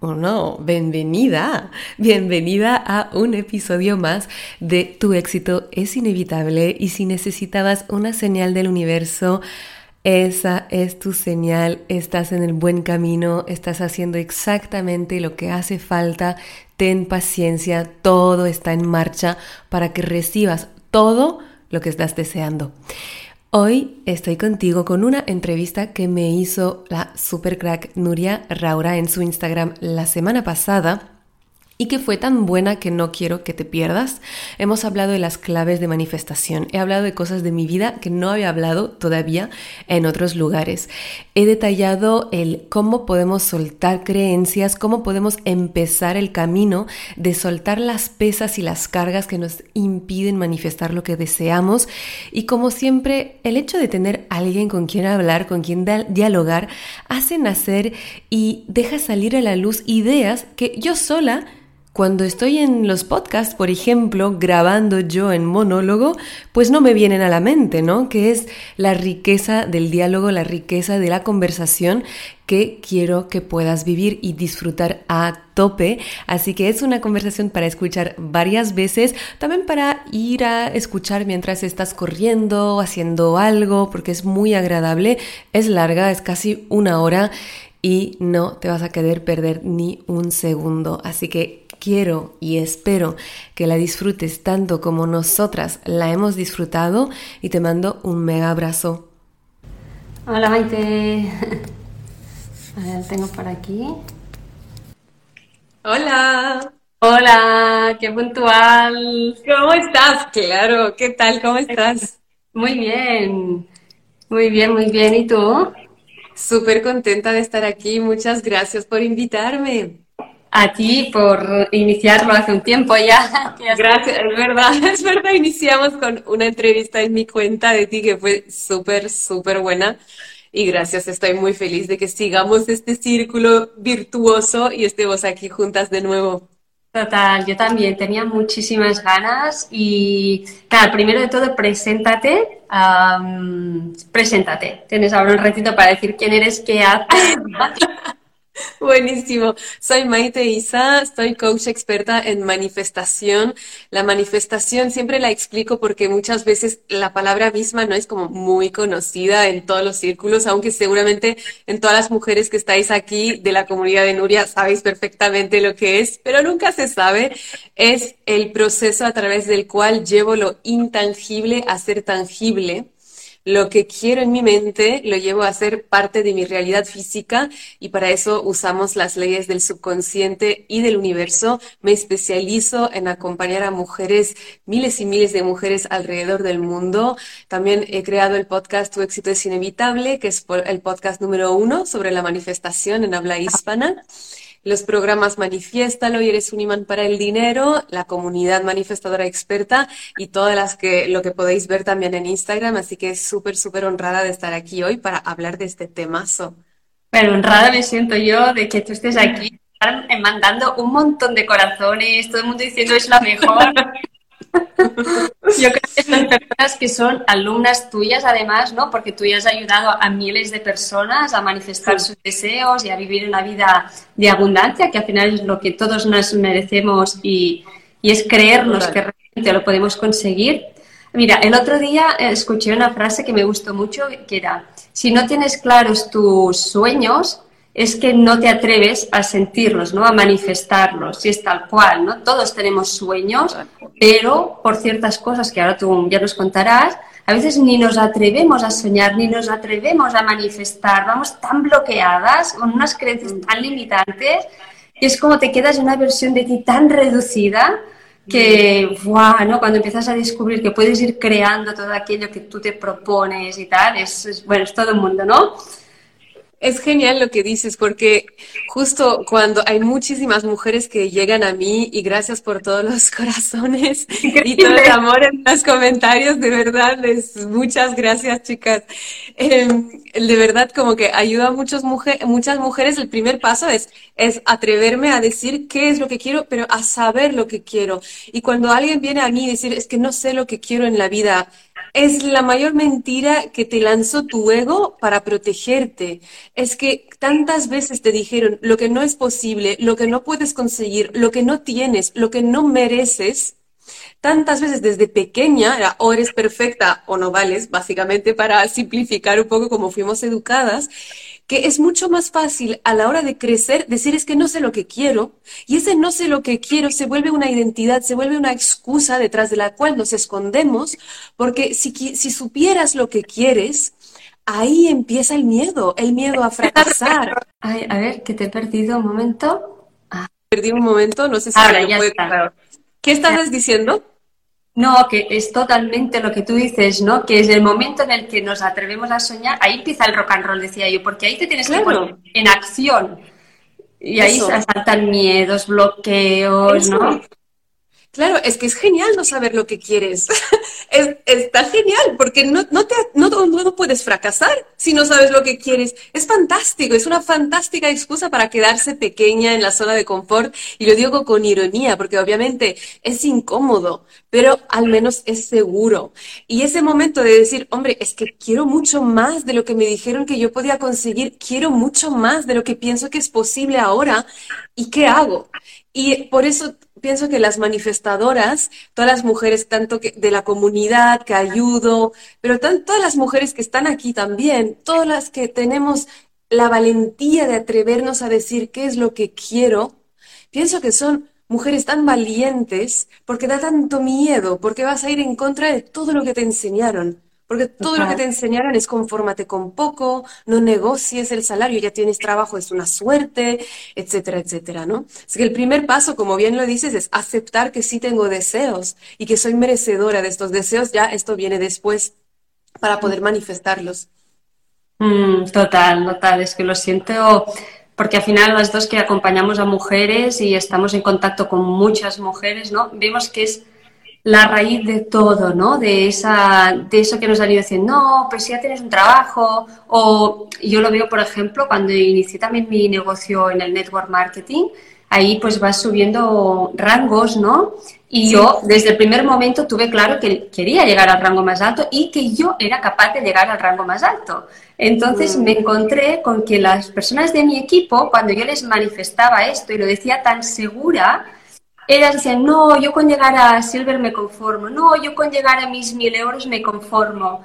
o no, bienvenida, bienvenida a un episodio más de Tu éxito es inevitable y si necesitabas una señal del universo, esa es tu señal, estás en el buen camino, estás haciendo exactamente lo que hace falta, ten paciencia, todo está en marcha para que recibas todo lo que estás deseando. Hoy estoy contigo con una entrevista que me hizo la super crack Nuria Raura en su Instagram la semana pasada y que fue tan buena que no quiero que te pierdas. Hemos hablado de las claves de manifestación, he hablado de cosas de mi vida que no había hablado todavía en otros lugares. He detallado el cómo podemos soltar creencias, cómo podemos empezar el camino de soltar las pesas y las cargas que nos impiden manifestar lo que deseamos y como siempre el hecho de tener alguien con quien hablar, con quien dialogar, hace nacer y deja salir a la luz ideas que yo sola cuando estoy en los podcasts, por ejemplo, grabando yo en monólogo, pues no me vienen a la mente, ¿no? Que es la riqueza del diálogo, la riqueza de la conversación que quiero que puedas vivir y disfrutar a tope. Así que es una conversación para escuchar varias veces, también para ir a escuchar mientras estás corriendo, haciendo algo, porque es muy agradable, es larga, es casi una hora y no te vas a querer perder ni un segundo. Así que quiero y espero que la disfrutes tanto como nosotras la hemos disfrutado y te mando un mega abrazo. Hola Maite. A ver, tengo por aquí. Hola. Hola, qué puntual. ¿Cómo estás? Claro, ¿qué tal? ¿Cómo estás? Muy bien. Muy bien, muy bien. ¿Y tú? Súper contenta de estar aquí. Muchas gracias por invitarme a ti por iniciarlo hace un tiempo ya. Gracias, es verdad, es verdad, iniciamos con una entrevista en mi cuenta de ti que fue súper, súper buena. Y gracias, estoy muy feliz de que sigamos este círculo virtuoso y estemos aquí juntas de nuevo. Total, yo también tenía muchísimas ganas y, claro, primero de todo, preséntate, preséntate. Tienes ahora un ratito para decir quién eres, qué haces. Buenísimo. Soy Maite Isa, soy coach experta en manifestación. La manifestación siempre la explico porque muchas veces la palabra misma no es como muy conocida en todos los círculos, aunque seguramente en todas las mujeres que estáis aquí de la comunidad de Nuria sabéis perfectamente lo que es, pero nunca se sabe. Es el proceso a través del cual llevo lo intangible a ser tangible lo que quiero en mi mente lo llevo a ser parte de mi realidad física y para eso usamos las leyes del subconsciente y del universo. Me especializo en acompañar a mujeres, miles y miles de mujeres alrededor del mundo. También he creado el podcast Tu éxito es inevitable, que es el podcast número uno sobre la manifestación en habla hispana los programas Manifiéstalo y Eres un imán para el dinero, la comunidad manifestadora experta y todas las que lo que podéis ver también en Instagram. Así que es súper, súper honrada de estar aquí hoy para hablar de este temazo. Pero honrada me siento yo de que tú estés aquí mandando un montón de corazones, todo el mundo diciendo es la mejor. Yo creo que son personas que son alumnas tuyas, además, ¿no? Porque tú ya has ayudado a miles de personas a manifestar sus deseos y a vivir una vida de abundancia, que al final es lo que todos nos merecemos y, y es creernos que realmente lo podemos conseguir. Mira, el otro día escuché una frase que me gustó mucho, que era, si no tienes claros tus sueños, es que no te atreves a sentirlos, ¿no? A manifestarlos, y es tal cual, ¿no? Todos tenemos sueños, pero por ciertas cosas que ahora tú ya nos contarás, a veces ni nos atrevemos a soñar, ni nos atrevemos a manifestar, vamos tan bloqueadas, con unas creencias tan limitantes, y es como te quedas en una versión de ti tan reducida que, ¡buah! ¿no? Cuando empiezas a descubrir que puedes ir creando todo aquello que tú te propones y tal, es, bueno, es todo el mundo, ¿no? Es genial lo que dices, porque justo cuando hay muchísimas mujeres que llegan a mí y gracias por todos los corazones y todo el amor en los comentarios, de verdad, les, muchas gracias chicas. Em, de verdad como que ayuda a muchas, mujeres muchas mujeres. El primer paso es, es atreverme a decir qué es lo que quiero, pero a saber lo que quiero. Y cuando alguien viene a mí y decir, es que no sé lo que quiero en la vida, es la mayor mentira que te lanzó tu ego para protegerte. Es que tantas veces te dijeron lo que no es posible, lo que no puedes conseguir, lo que no tienes, lo que no mereces. Tantas veces desde pequeña, o eres perfecta o no vales, básicamente para simplificar un poco como fuimos educadas, que es mucho más fácil a la hora de crecer decir es que no sé lo que quiero y ese no sé lo que quiero se vuelve una identidad, se vuelve una excusa detrás de la cual nos escondemos porque si, si supieras lo que quieres, ahí empieza el miedo, el miedo a fracasar. Ay, a ver, que te he perdido un momento. Ah. Perdí un momento, no sé si Ahora, ya está. ¿Qué estabas diciendo? No, que es totalmente lo que tú dices, ¿no? Que es el momento en el que nos atrevemos a soñar, ahí empieza el rock and roll, decía yo, porque ahí te tienes que poner en acción. Y ahí se saltan miedos, bloqueos, ¿no? Claro, es que es genial no saber lo que quieres. es, está genial, porque no, no, te, no, no, puedes fracasar si no sabes lo que quieres. Es fantástico, es una fantástica excusa para quedarse pequeña en la zona de confort. Y lo digo con ironía, porque obviamente es incómodo, pero al menos es seguro. Y ese momento de decir, hombre, es que quiero mucho más de lo que me dijeron que yo podía conseguir, quiero mucho más de lo que pienso que es posible ahora, ¿y qué hago? Y por eso pienso que las manifestadoras, todas las mujeres tanto de la comunidad que ayudo, pero todas las mujeres que están aquí también, todas las que tenemos la valentía de atrevernos a decir qué es lo que quiero, pienso que son mujeres tan valientes porque da tanto miedo, porque vas a ir en contra de todo lo que te enseñaron. Porque todo lo que te enseñaron es confórmate con poco, no negocies el salario, ya tienes trabajo, es una suerte, etcétera, etcétera, ¿no? Así que el primer paso, como bien lo dices, es aceptar que sí tengo deseos y que soy merecedora de estos deseos, ya esto viene después para poder manifestarlos. Mm, total, total, es que lo siento porque al final las dos que acompañamos a mujeres y estamos en contacto con muchas mujeres, ¿no? Vemos que es la raíz de todo, ¿no? De, esa, de eso que nos han ido diciendo, no, pues si ya tienes un trabajo, o yo lo veo, por ejemplo, cuando inicié también mi negocio en el network marketing, ahí pues vas subiendo rangos, ¿no? Y yo desde el primer momento tuve claro que quería llegar al rango más alto y que yo era capaz de llegar al rango más alto. Entonces mm. me encontré con que las personas de mi equipo, cuando yo les manifestaba esto y lo decía tan segura, ellas decían, no, yo con llegar a Silver me conformo, no, yo con llegar a mis mil euros me conformo.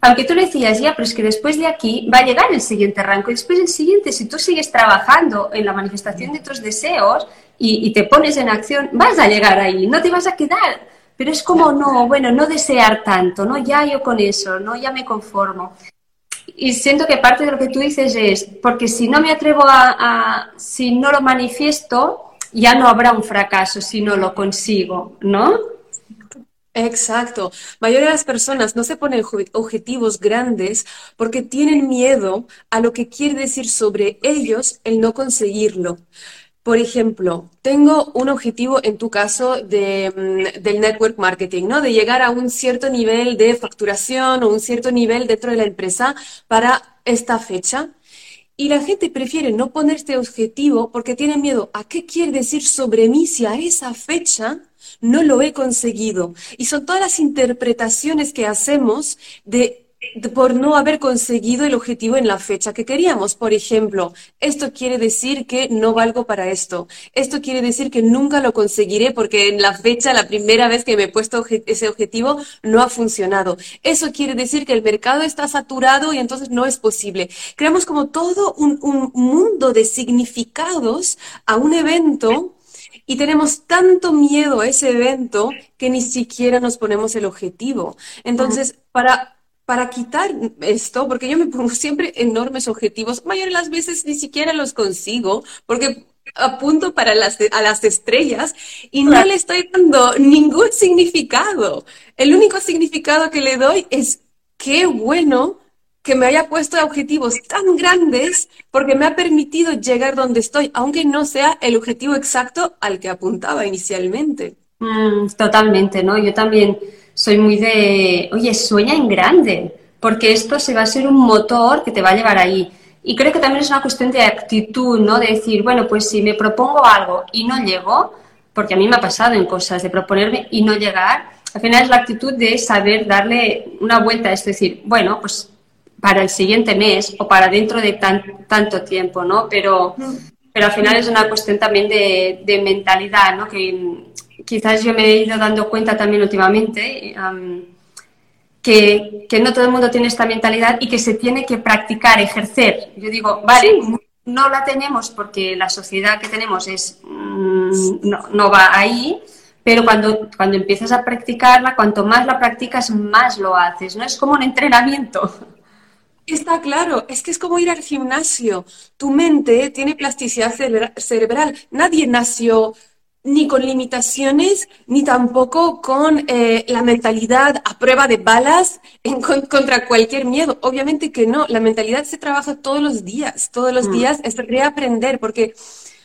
Aunque tú le decías, ya, pero es que después de aquí va a llegar el siguiente rango. Y después el siguiente, si tú sigues trabajando en la manifestación de tus deseos y, te pones en acción, vas a llegar ahí, no te vas a quedar. Pero es como, no, bueno, no desear tanto, ¿no? Ya yo con eso, ¿no? Ya me conformo. Y siento que parte de lo que tú dices es, porque si no me atrevo a si no lo manifiesto, ya no habrá un fracaso si no lo consigo, ¿no? Exacto. Mayoría de las personas no se ponen objetivos grandes porque tienen miedo a lo que quiere decir sobre ellos el no conseguirlo. Por ejemplo, tengo un objetivo en tu caso de, mm, del network marketing, ¿no? De llegar a un cierto nivel de facturación o un cierto nivel dentro de la empresa para esta fecha. Y la gente prefiere no poner este objetivo porque tiene miedo a qué quiere decir sobre mí si a esa fecha no lo he conseguido. Y son todas las interpretaciones que hacemos de por no haber conseguido el objetivo en la fecha que queríamos. Por ejemplo, esto quiere decir que no valgo para esto. Esto quiere decir que nunca lo conseguiré porque en la fecha, la primera vez que me he puesto ese objetivo, no ha funcionado. Eso quiere decir que el mercado está saturado y entonces no es posible. Creamos como todo un, un mundo de significados a un evento y tenemos tanto miedo a ese evento que ni siquiera nos ponemos el objetivo. Entonces, para, para quitar esto, porque yo me pongo siempre enormes objetivos, mayor de las veces ni siquiera los consigo, porque apunto para las, a las estrellas y no le estoy dando ningún significado. El único significado que le doy es qué bueno que me haya puesto objetivos tan grandes porque me ha permitido llegar donde estoy, aunque no sea el objetivo exacto al que apuntaba inicialmente. Mm, totalmente, ¿no? Yo también soy muy de, oye, sueña en grande, porque esto se va a ser un motor que te va a llevar ahí. Y creo que también es una cuestión de actitud, ¿no? De decir, bueno, pues si me propongo algo y no llego, porque a mí me ha pasado en cosas de proponerme y no llegar, al final es la actitud de saber darle una vuelta, es decir, bueno, pues para el siguiente mes o para dentro de tanto tiempo, ¿no? Pero, pero al final es una cuestión también de, mentalidad, ¿no? Que quizás yo me he ido dando cuenta también últimamente que, no todo el mundo tiene esta mentalidad y que se tiene que practicar, ejercer. Yo digo, vale, no la tenemos porque la sociedad que tenemos es mm, no, no va ahí, pero cuando, cuando empiezas a practicarla, cuanto más la practicas, más lo haces, ¿no? Es como un entrenamiento. Está claro, es que es como ir al gimnasio. Tu mente tiene plasticidad cerebral. Nadie nació ni con limitaciones, ni tampoco con eh, la mentalidad a prueba de balas en, contra cualquier miedo. Obviamente que no, la mentalidad se trabaja todos los días, todos los mm. días es reaprender, porque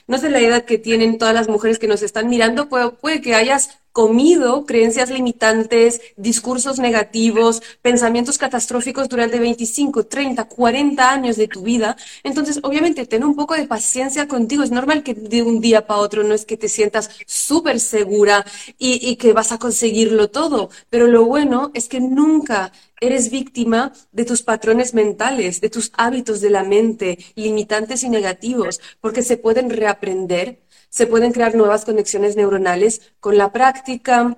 no sé la edad que tienen todas las mujeres que nos están mirando, puede que hayas comido creencias limitantes, discursos negativos, pensamientos catastróficos durante 25, 30, 40 años de tu vida. Entonces, obviamente, ten un poco de paciencia contigo. Es normal que de un día para otro no es que te sientas súper segura y, y que vas a conseguirlo todo, pero lo bueno es que nunca eres víctima de tus patrones mentales, de tus hábitos de la mente, limitantes y negativos, porque se pueden reaprender se pueden crear nuevas conexiones neuronales con la práctica,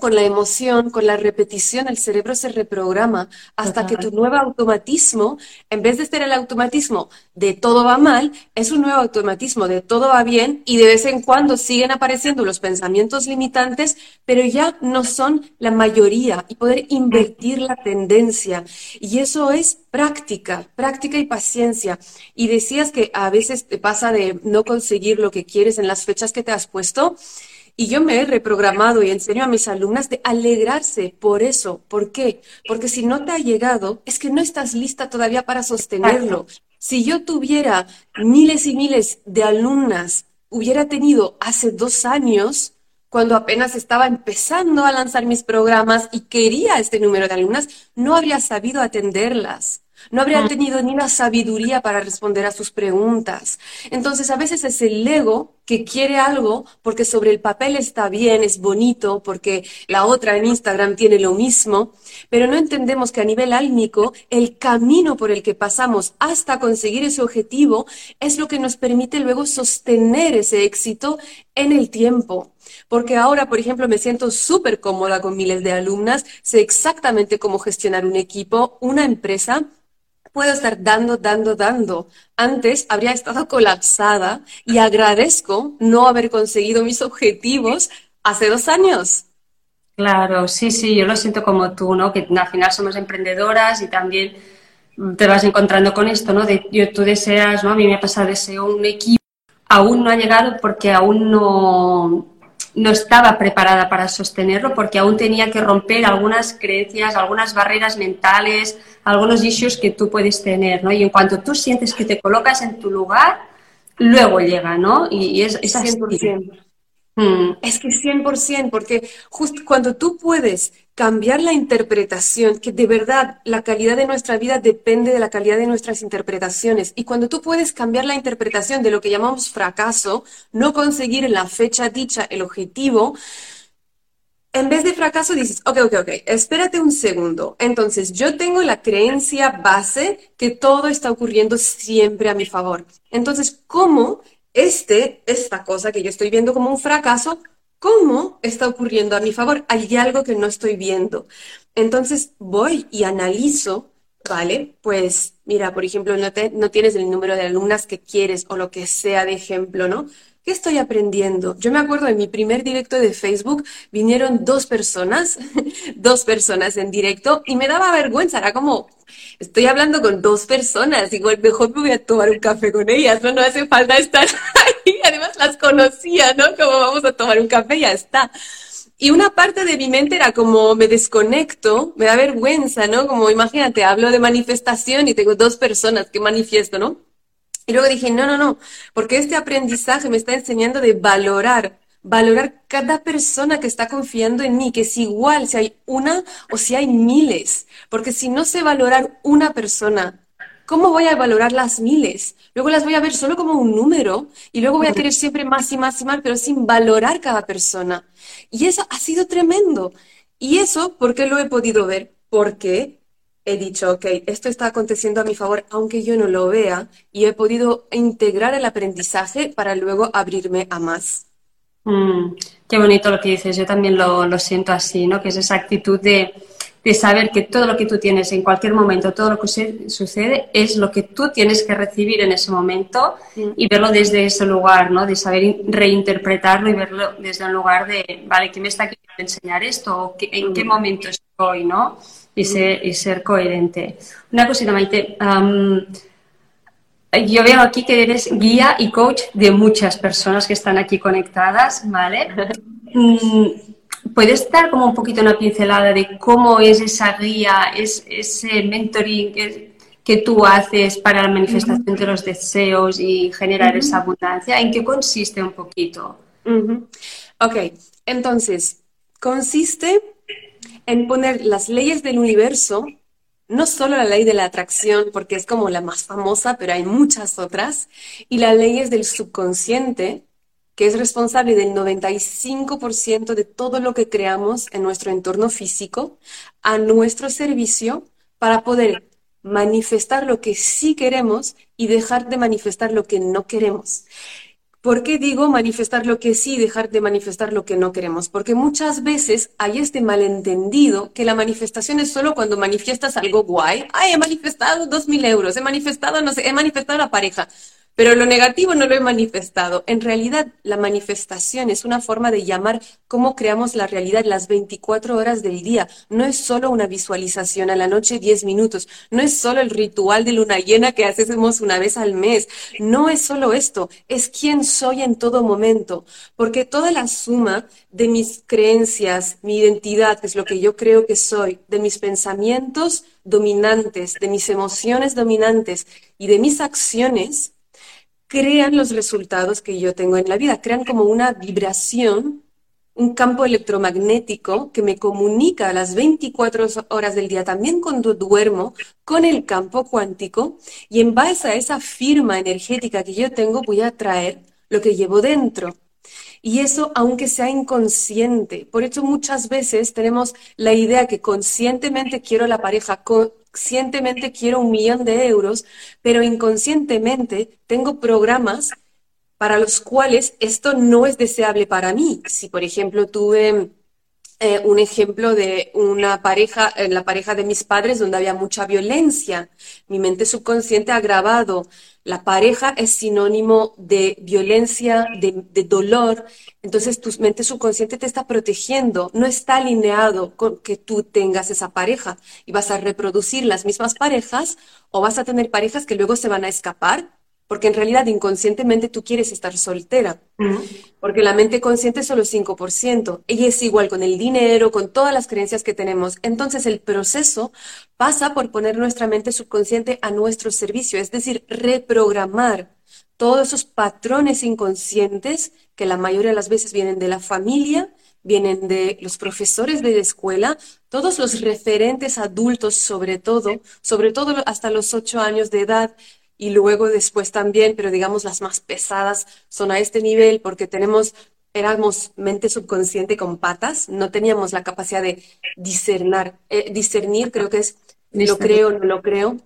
con la emoción, con la repetición, el cerebro se reprograma hasta que tu nuevo automatismo, en vez de ser el automatismo de todo va mal, es un nuevo automatismo de todo va bien y de vez en cuando siguen apareciendo los pensamientos limitantes, pero ya no son la mayoría y poder invertir la tendencia. Y eso es práctica, práctica y paciencia. Y decías que a veces te pasa de no conseguir lo que quieres en las fechas que te has puesto. Y yo me he reprogramado y enseño a mis alumnas de alegrarse por eso. ¿Por qué? Porque si no te ha llegado, es que no estás lista todavía para sostenerlo. Si yo tuviera miles y miles de alumnas, hubiera tenido hace dos años, cuando apenas estaba empezando a lanzar mis programas y quería este número de alumnas, no habría sabido atenderlas. No habría tenido ni la sabiduría para responder a sus preguntas. Entonces, a veces es el ego que quiere algo porque sobre el papel está bien, es bonito, porque la otra en Instagram tiene lo mismo, pero no entendemos que a nivel álmico el camino por el que pasamos hasta conseguir ese objetivo es lo que nos permite luego sostener ese éxito en el tiempo. Porque ahora, por ejemplo, me siento súper cómoda con miles de alumnas, sé exactamente cómo gestionar un equipo, una empresa puedo estar dando, dando, dando. Antes habría estado colapsada y agradezco no haber conseguido mis objetivos hace dos años. Claro, sí, sí, yo lo siento como tú, ¿no? Que al final somos emprendedoras y también te vas encontrando con esto, ¿no? De, yo, tú deseas, ¿no? A mí me ha pasado, deseo un equipo, aún no ha llegado porque aún no, no estaba preparada para sostenerlo porque aún tenía que romper algunas creencias, algunas barreras mentales, algunos issues que tú puedes tener, ¿no? Y en cuanto tú sientes que te colocas en tu lugar, luego llega, ¿no? Y, es, es 100%. Mm. Es que 100%, porque justo cuando tú puedes cambiar la interpretación, que de verdad la calidad de nuestra vida depende de la calidad de nuestras interpretaciones, y cuando tú puedes cambiar la interpretación de lo que llamamos fracaso, no conseguir en la fecha dicha el objetivo, en vez de fracaso dices, ok, ok, ok, espérate un segundo. Entonces, yo tengo la creencia base que todo está ocurriendo siempre a mi favor. Entonces, ¿cómo este, esta cosa que yo estoy viendo como un fracaso, cómo está ocurriendo a mi favor. Hay algo que no estoy viendo. Entonces voy y analizo, ¿vale? Pues mira, por ejemplo, no, no tienes el número de alumnas que quieres o lo que sea de ejemplo, ¿no? ¿Qué estoy aprendiendo? Yo me acuerdo en mi primer directo de Facebook vinieron dos personas, dos personas en directo y me daba vergüenza, era como, estoy hablando con dos personas, igual mejor me voy a tomar un café con ellas, no, no hace falta estar ahí, además las conocía, ¿no? Como vamos a tomar un café, ya está. Y una parte de mi mente era como me desconecto, me da vergüenza, ¿no? Como imagínate, hablo de manifestación y tengo dos personas que manifiesto, ¿no? Y luego dije, no, no, no, porque este aprendizaje me está enseñando de valorar, valorar cada persona que está confiando en mí, que es igual si hay una o si hay miles, porque si no sé valorar una persona, ¿cómo voy a valorar las miles? Luego las voy a ver solo como un número y luego voy a querer siempre más y más y más, pero sin valorar cada persona. Y eso ha sido tremendo. Y eso, ¿por qué lo he podido ver? Porque he dicho, ok, esto está aconteciendo a mi favor, aunque yo no lo vea, y he podido integrar el aprendizaje para luego abrirme a más. Mm, qué bonito lo que dices, yo también lo, lo, siento así, ¿no? Que es esa actitud de, de, saber que todo lo que tú tienes en cualquier momento, todo lo que sucede, es lo que tú tienes que recibir en ese momento mm. y verlo desde ese lugar, ¿no? De saber reinterpretarlo y verlo desde un lugar de, vale, ¿quién me está queriendo enseñar esto? ¿O ¿En qué mm. momento estoy, no? y ser, y ser coherente. Una cosita, Maite. yo veo aquí que eres guía y coach de muchas personas que están aquí conectadas, ¿vale? ¿Puedes dar como un poquito una pincelada de cómo es esa guía, es, ese mentoring que, que tú haces para la manifestación de los deseos y generar esa abundancia? ¿En qué consiste un poquito? Ok, entonces, consiste en poner las leyes del universo, no solo la ley de la atracción, porque es como la más famosa, pero hay muchas otras, y las leyes del subconsciente, que es responsable del 95% de todo lo que creamos en nuestro entorno físico, a nuestro servicio para poder manifestar lo que sí queremos y dejar de manifestar lo que no queremos. ¿Por qué digo manifestar lo que sí y dejar de manifestar lo que no queremos? Porque muchas veces hay este malentendido que la manifestación es solo cuando manifiestas algo guay. Ay, he manifestado dos mil euros, he manifestado, no sé, he manifestado la pareja. Pero lo negativo no lo he manifestado. En realidad, la manifestación es una forma de llamar cómo creamos la realidad las 24 horas del día. No es solo una visualización a la noche 10 minutos. No es solo el ritual de luna llena que hacemos una vez al mes. No es solo esto. Es quién soy en todo momento. Porque toda la suma de mis creencias, mi identidad, que es lo que yo creo que soy, de mis pensamientos dominantes, de mis emociones dominantes y de mis acciones, crean los resultados que yo tengo en la vida, crean como una vibración, un campo electromagnético que me comunica a las 24 horas del día, también cuando duermo, con el campo cuántico y en base a esa firma energética que yo tengo voy a traer lo que llevo dentro. Y eso aunque sea inconsciente. Por eso muchas veces tenemos la idea que conscientemente quiero la pareja, conscientemente quiero un millón de euros, pero inconscientemente tengo programas para los cuales esto no es deseable para mí. Si, por ejemplo, tuve eh, un ejemplo de una pareja, en la pareja de mis padres, donde había mucha violencia, mi mente subconsciente ha grabado la pareja es sinónimo de violencia, de, de, dolor. Entonces tu mente subconsciente te está protegiendo. No está alineado con que tú tengas esa pareja y vas a reproducir las mismas parejas o vas a tener parejas que luego se van a escapar porque en realidad inconscientemente tú quieres estar soltera, porque la mente consciente es solo 5%, ella es igual con el dinero, con todas las creencias que tenemos. Entonces el proceso pasa por poner nuestra mente subconsciente a nuestro servicio, es decir, reprogramar todos esos patrones inconscientes que la mayoría de las veces vienen de la familia, vienen de los profesores de la escuela, todos los referentes adultos sobre todo, sobre todo hasta los ocho años de edad, y luego después también, pero digamos las más pesadas son a este nivel porque tenemos, éramos mente subconsciente con patas, no teníamos la capacidad de discernar, eh, discernir, creo que es lo creo, no lo creo.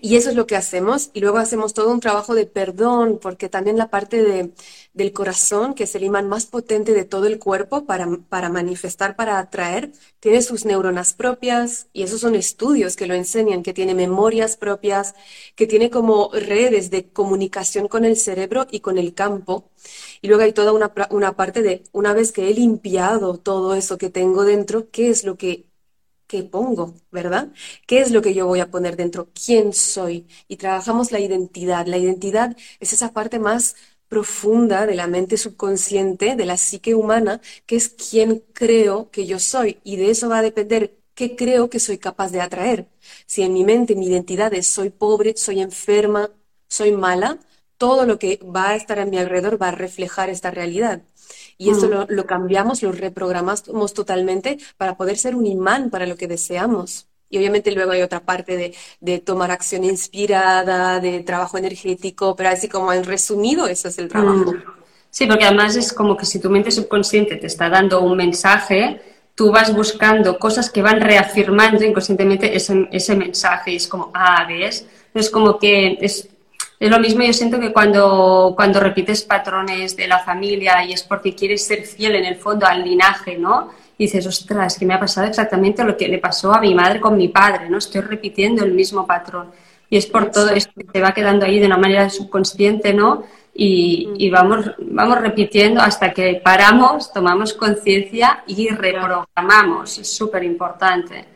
Y eso es lo que hacemos. Y luego hacemos todo un trabajo de perdón, porque también la parte de, del corazón, que es el imán más potente de todo el cuerpo para, para manifestar, para atraer, tiene sus neuronas propias. Y esos son estudios que lo enseñan, que tiene memorias propias, que tiene como redes de comunicación con el cerebro y con el campo. Y luego hay toda una, una parte de, una vez que he limpiado todo eso que tengo dentro, ¿qué es lo que qué pongo, ¿verdad? ¿Qué es lo que yo voy a poner dentro? ¿Quién soy? Y trabajamos la identidad. La identidad es esa parte más profunda de la mente subconsciente, de la psique humana, que es quién creo que yo soy. Y de eso va a depender qué creo que soy capaz de atraer. Si en mi mente mi identidad es soy pobre, soy enferma, soy mala, todo lo que va a estar a mi alrededor va a reflejar esta realidad. Y esto mm. lo, cambiamos, lo reprogramamos totalmente para poder ser un imán para lo que deseamos. Y obviamente luego hay otra parte de, tomar acción inspirada, de trabajo energético, pero así como en resumido, eso es el trabajo. Mm. Sí, porque además es como que si tu mente subconsciente te está dando un mensaje, tú vas buscando cosas que van reafirmando inconscientemente ese, ese mensaje y es como, ah, ¿ves? Es como que es es lo mismo, yo siento que cuando, cuando repites patrones de la familia y es porque quieres ser fiel en el fondo al linaje, ¿no? Y dices, ostras, que me ha pasado exactamente lo que le pasó a mi madre con mi padre, ¿no? Estoy repitiendo el mismo patrón. Y es por todo esto que te va quedando ahí de una manera subconsciente, ¿no? Y, y vamos, vamos repitiendo hasta que paramos, tomamos conciencia y reprogramamos. Es súper importante.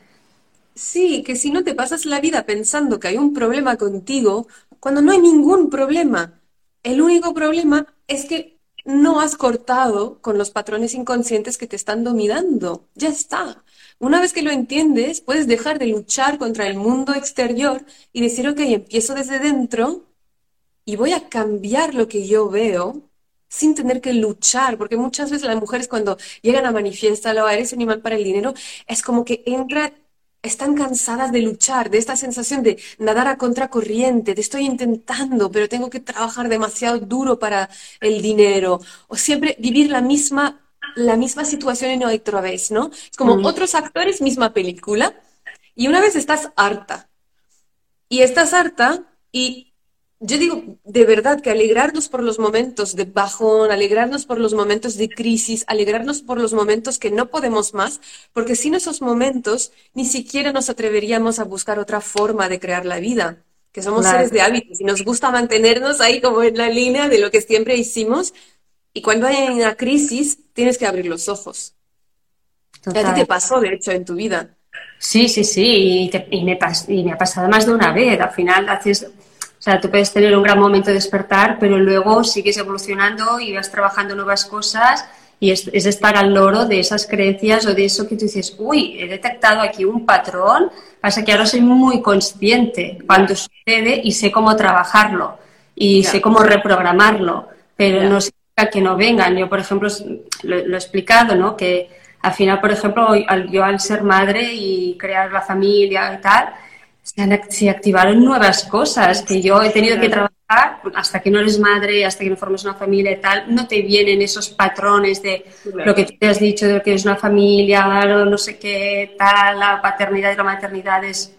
Sí, que si no te pasas la vida pensando que hay un problema contigo, cuando no hay ningún problema. El único problema es que no has cortado con los patrones inconscientes que te están dominando. Ya está. Una vez que lo entiendes, puedes dejar de luchar contra el mundo exterior y decir, ok, empiezo desde dentro y voy a cambiar lo que yo veo sin tener que luchar, porque muchas veces las mujeres cuando llegan a manifestar o eres animal para el dinero, es como que entra están cansadas de luchar, de esta sensación de nadar a contracorriente, de estoy intentando, pero tengo que trabajar demasiado duro para el dinero, o siempre vivir la misma, la misma situación en otra vez, ¿no? Es como mm. otros actores, misma película, y una vez estás harta, y estás harta y yo digo de verdad que alegrarnos por los momentos de bajón, alegrarnos por los momentos de crisis, alegrarnos por los momentos que no podemos más, porque sin esos momentos ni siquiera nos atreveríamos a buscar otra forma de crear la vida, que somos seres de hábitos y nos gusta mantenernos ahí como en la línea de lo que siempre hicimos. Y cuando hay una crisis, tienes que abrir los ojos. A ti te pasó, de hecho, en tu vida. Sí, sí, sí, y, me, y me ha pasado más de una vez. Al final haces sea, tú puedes tener un gran momento de despertar, pero luego sigues evolucionando y vas trabajando nuevas cosas y es, estar al loro de esas creencias o de eso que tú dices, uy, he detectado aquí un patrón, pasa que ahora soy muy consciente cuando sucede y sé cómo trabajarlo y sé cómo reprogramarlo, pero no significa que no vengan. Yo, por ejemplo, lo, lo, he explicado, ¿no? Que al final, por ejemplo, yo al ser madre y crear la familia y tal, se, activaron nuevas cosas que yo he tenido que trabajar hasta que no eres madre, hasta que no formes una familia y tal, no te vienen esos patrones de lo que tú te has dicho, de que es una familia, o no sé qué, tal, la paternidad y la maternidad es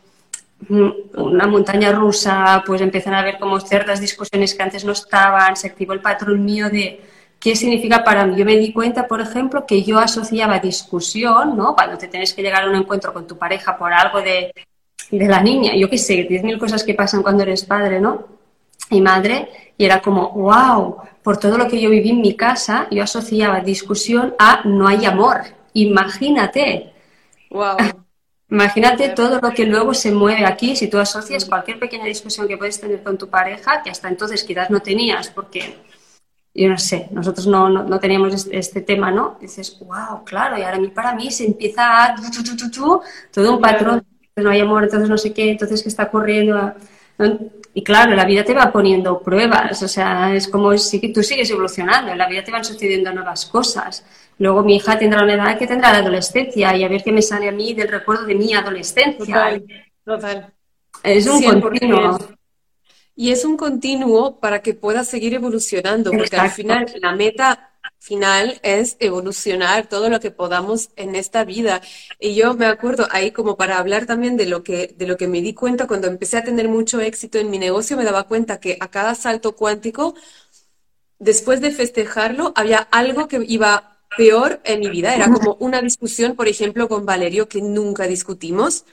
una montaña rusa, pues empiezan a haber como ciertas discusiones que antes no estaban, se activó el patrón mío de qué significa para mí. Yo me di cuenta, por ejemplo, que yo asociaba discusión, ¿no? Cuando te tienes que llegar a un encuentro con tu pareja por algo de de la niña. Yo qué sé, 10.000 cosas que pasan cuando eres padre, ¿no? Y madre, y era como, wow, por todo lo que yo viví en mi casa, yo asociaba discusión a no hay amor. Imagínate. Wow. Imagínate todo lo que luego se mueve aquí si tú asocias cualquier pequeña discusión que puedes tener con tu pareja, que hasta entonces quizás no tenías, porque yo no sé, nosotros no, no, teníamos este, tema, ¿no? dices, wow, claro, y ahora para mí se empieza a todo un patrón no hay amor, entonces no sé qué, entonces qué está ocurriendo. Y claro, la vida te va poniendo pruebas, o sea, es como si tú sigues evolucionando, en la vida te van sucediendo nuevas cosas. Luego mi hija tendrá una edad que tendrá la adolescencia y a ver qué me sale a mí del recuerdo de mi adolescencia. Total, total. Es un continuo. Y es un continuo para que puedas seguir evolucionando, porque al final la meta final es evolucionar todo lo que podamos en esta vida. Y yo me acuerdo ahí como para hablar también de lo que, de lo que me di cuenta cuando empecé a tener mucho éxito en mi negocio, me daba cuenta que a cada salto cuántico, después de festejarlo, había algo que iba peor en mi vida. Era como una discusión, por ejemplo, con Valerio, que nunca discutimos.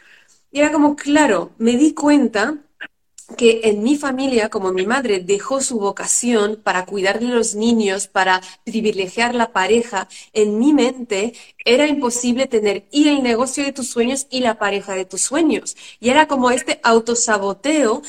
Y era como, claro, me di cuenta que en mi familia, como mi madre dejó su vocación para cuidar de los niños, para privilegiar la pareja, en mi mente era imposible tener y el negocio de tus sueños y la pareja de tus sueños. Y era como este autosaboteo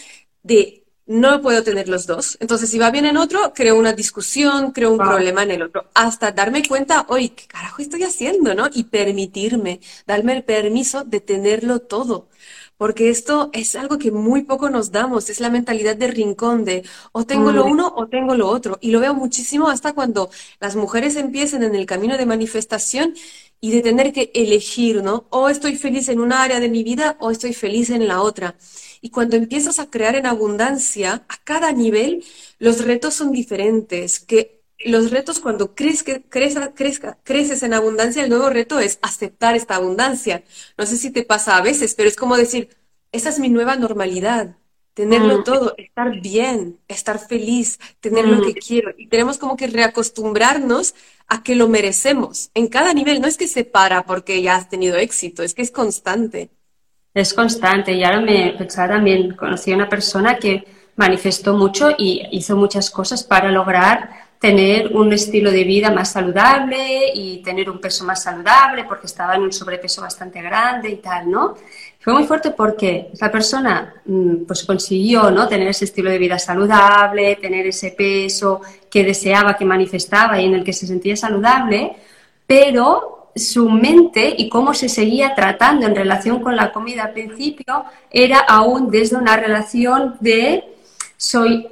de no puedo tener los dos. Entonces, si va bien en otro, creo una discusión, creo un problema en el otro, hasta darme cuenta, oye, ¿qué carajo estoy haciendo? ¿No? Y permitirme, darme el permiso de tenerlo todo porque esto es algo que muy poco nos damos, es la mentalidad de rincón de o tengo lo uno o tengo lo otro. Y lo veo muchísimo hasta cuando las mujeres empiezan en el camino de manifestación y de tener que elegir, ¿no? O estoy feliz en una área de mi vida o estoy feliz en la otra. Y cuando empiezas a crear en abundancia, a cada nivel, los retos son diferentes, que los retos cuando crees que crezca, crezca, creces en abundancia, el nuevo reto es aceptar esta abundancia. No sé si te pasa a veces, pero es como decir, esa es mi nueva normalidad, tenerlo mm. todo, estar bien, estar feliz, tener lo mm. que quiero. Y tenemos como que reacostumbrarnos a que lo merecemos en cada nivel. No es que se para porque ya has tenido éxito, es que es constante. Es constante. Y ahora me pensaba también, conocí a una persona que manifestó mucho y hizo muchas cosas para lograr tener un estilo de vida más saludable y tener un peso más saludable porque estaba en un sobrepeso bastante grande y tal, ¿no? Fue muy fuerte porque esa persona mm, pues consiguió ¿no? tener ese estilo de vida saludable, tener ese peso que deseaba, que manifestaba y en el que se sentía saludable, pero su mente y cómo se seguía tratando en relación con la comida al principio era aún desde una relación de soy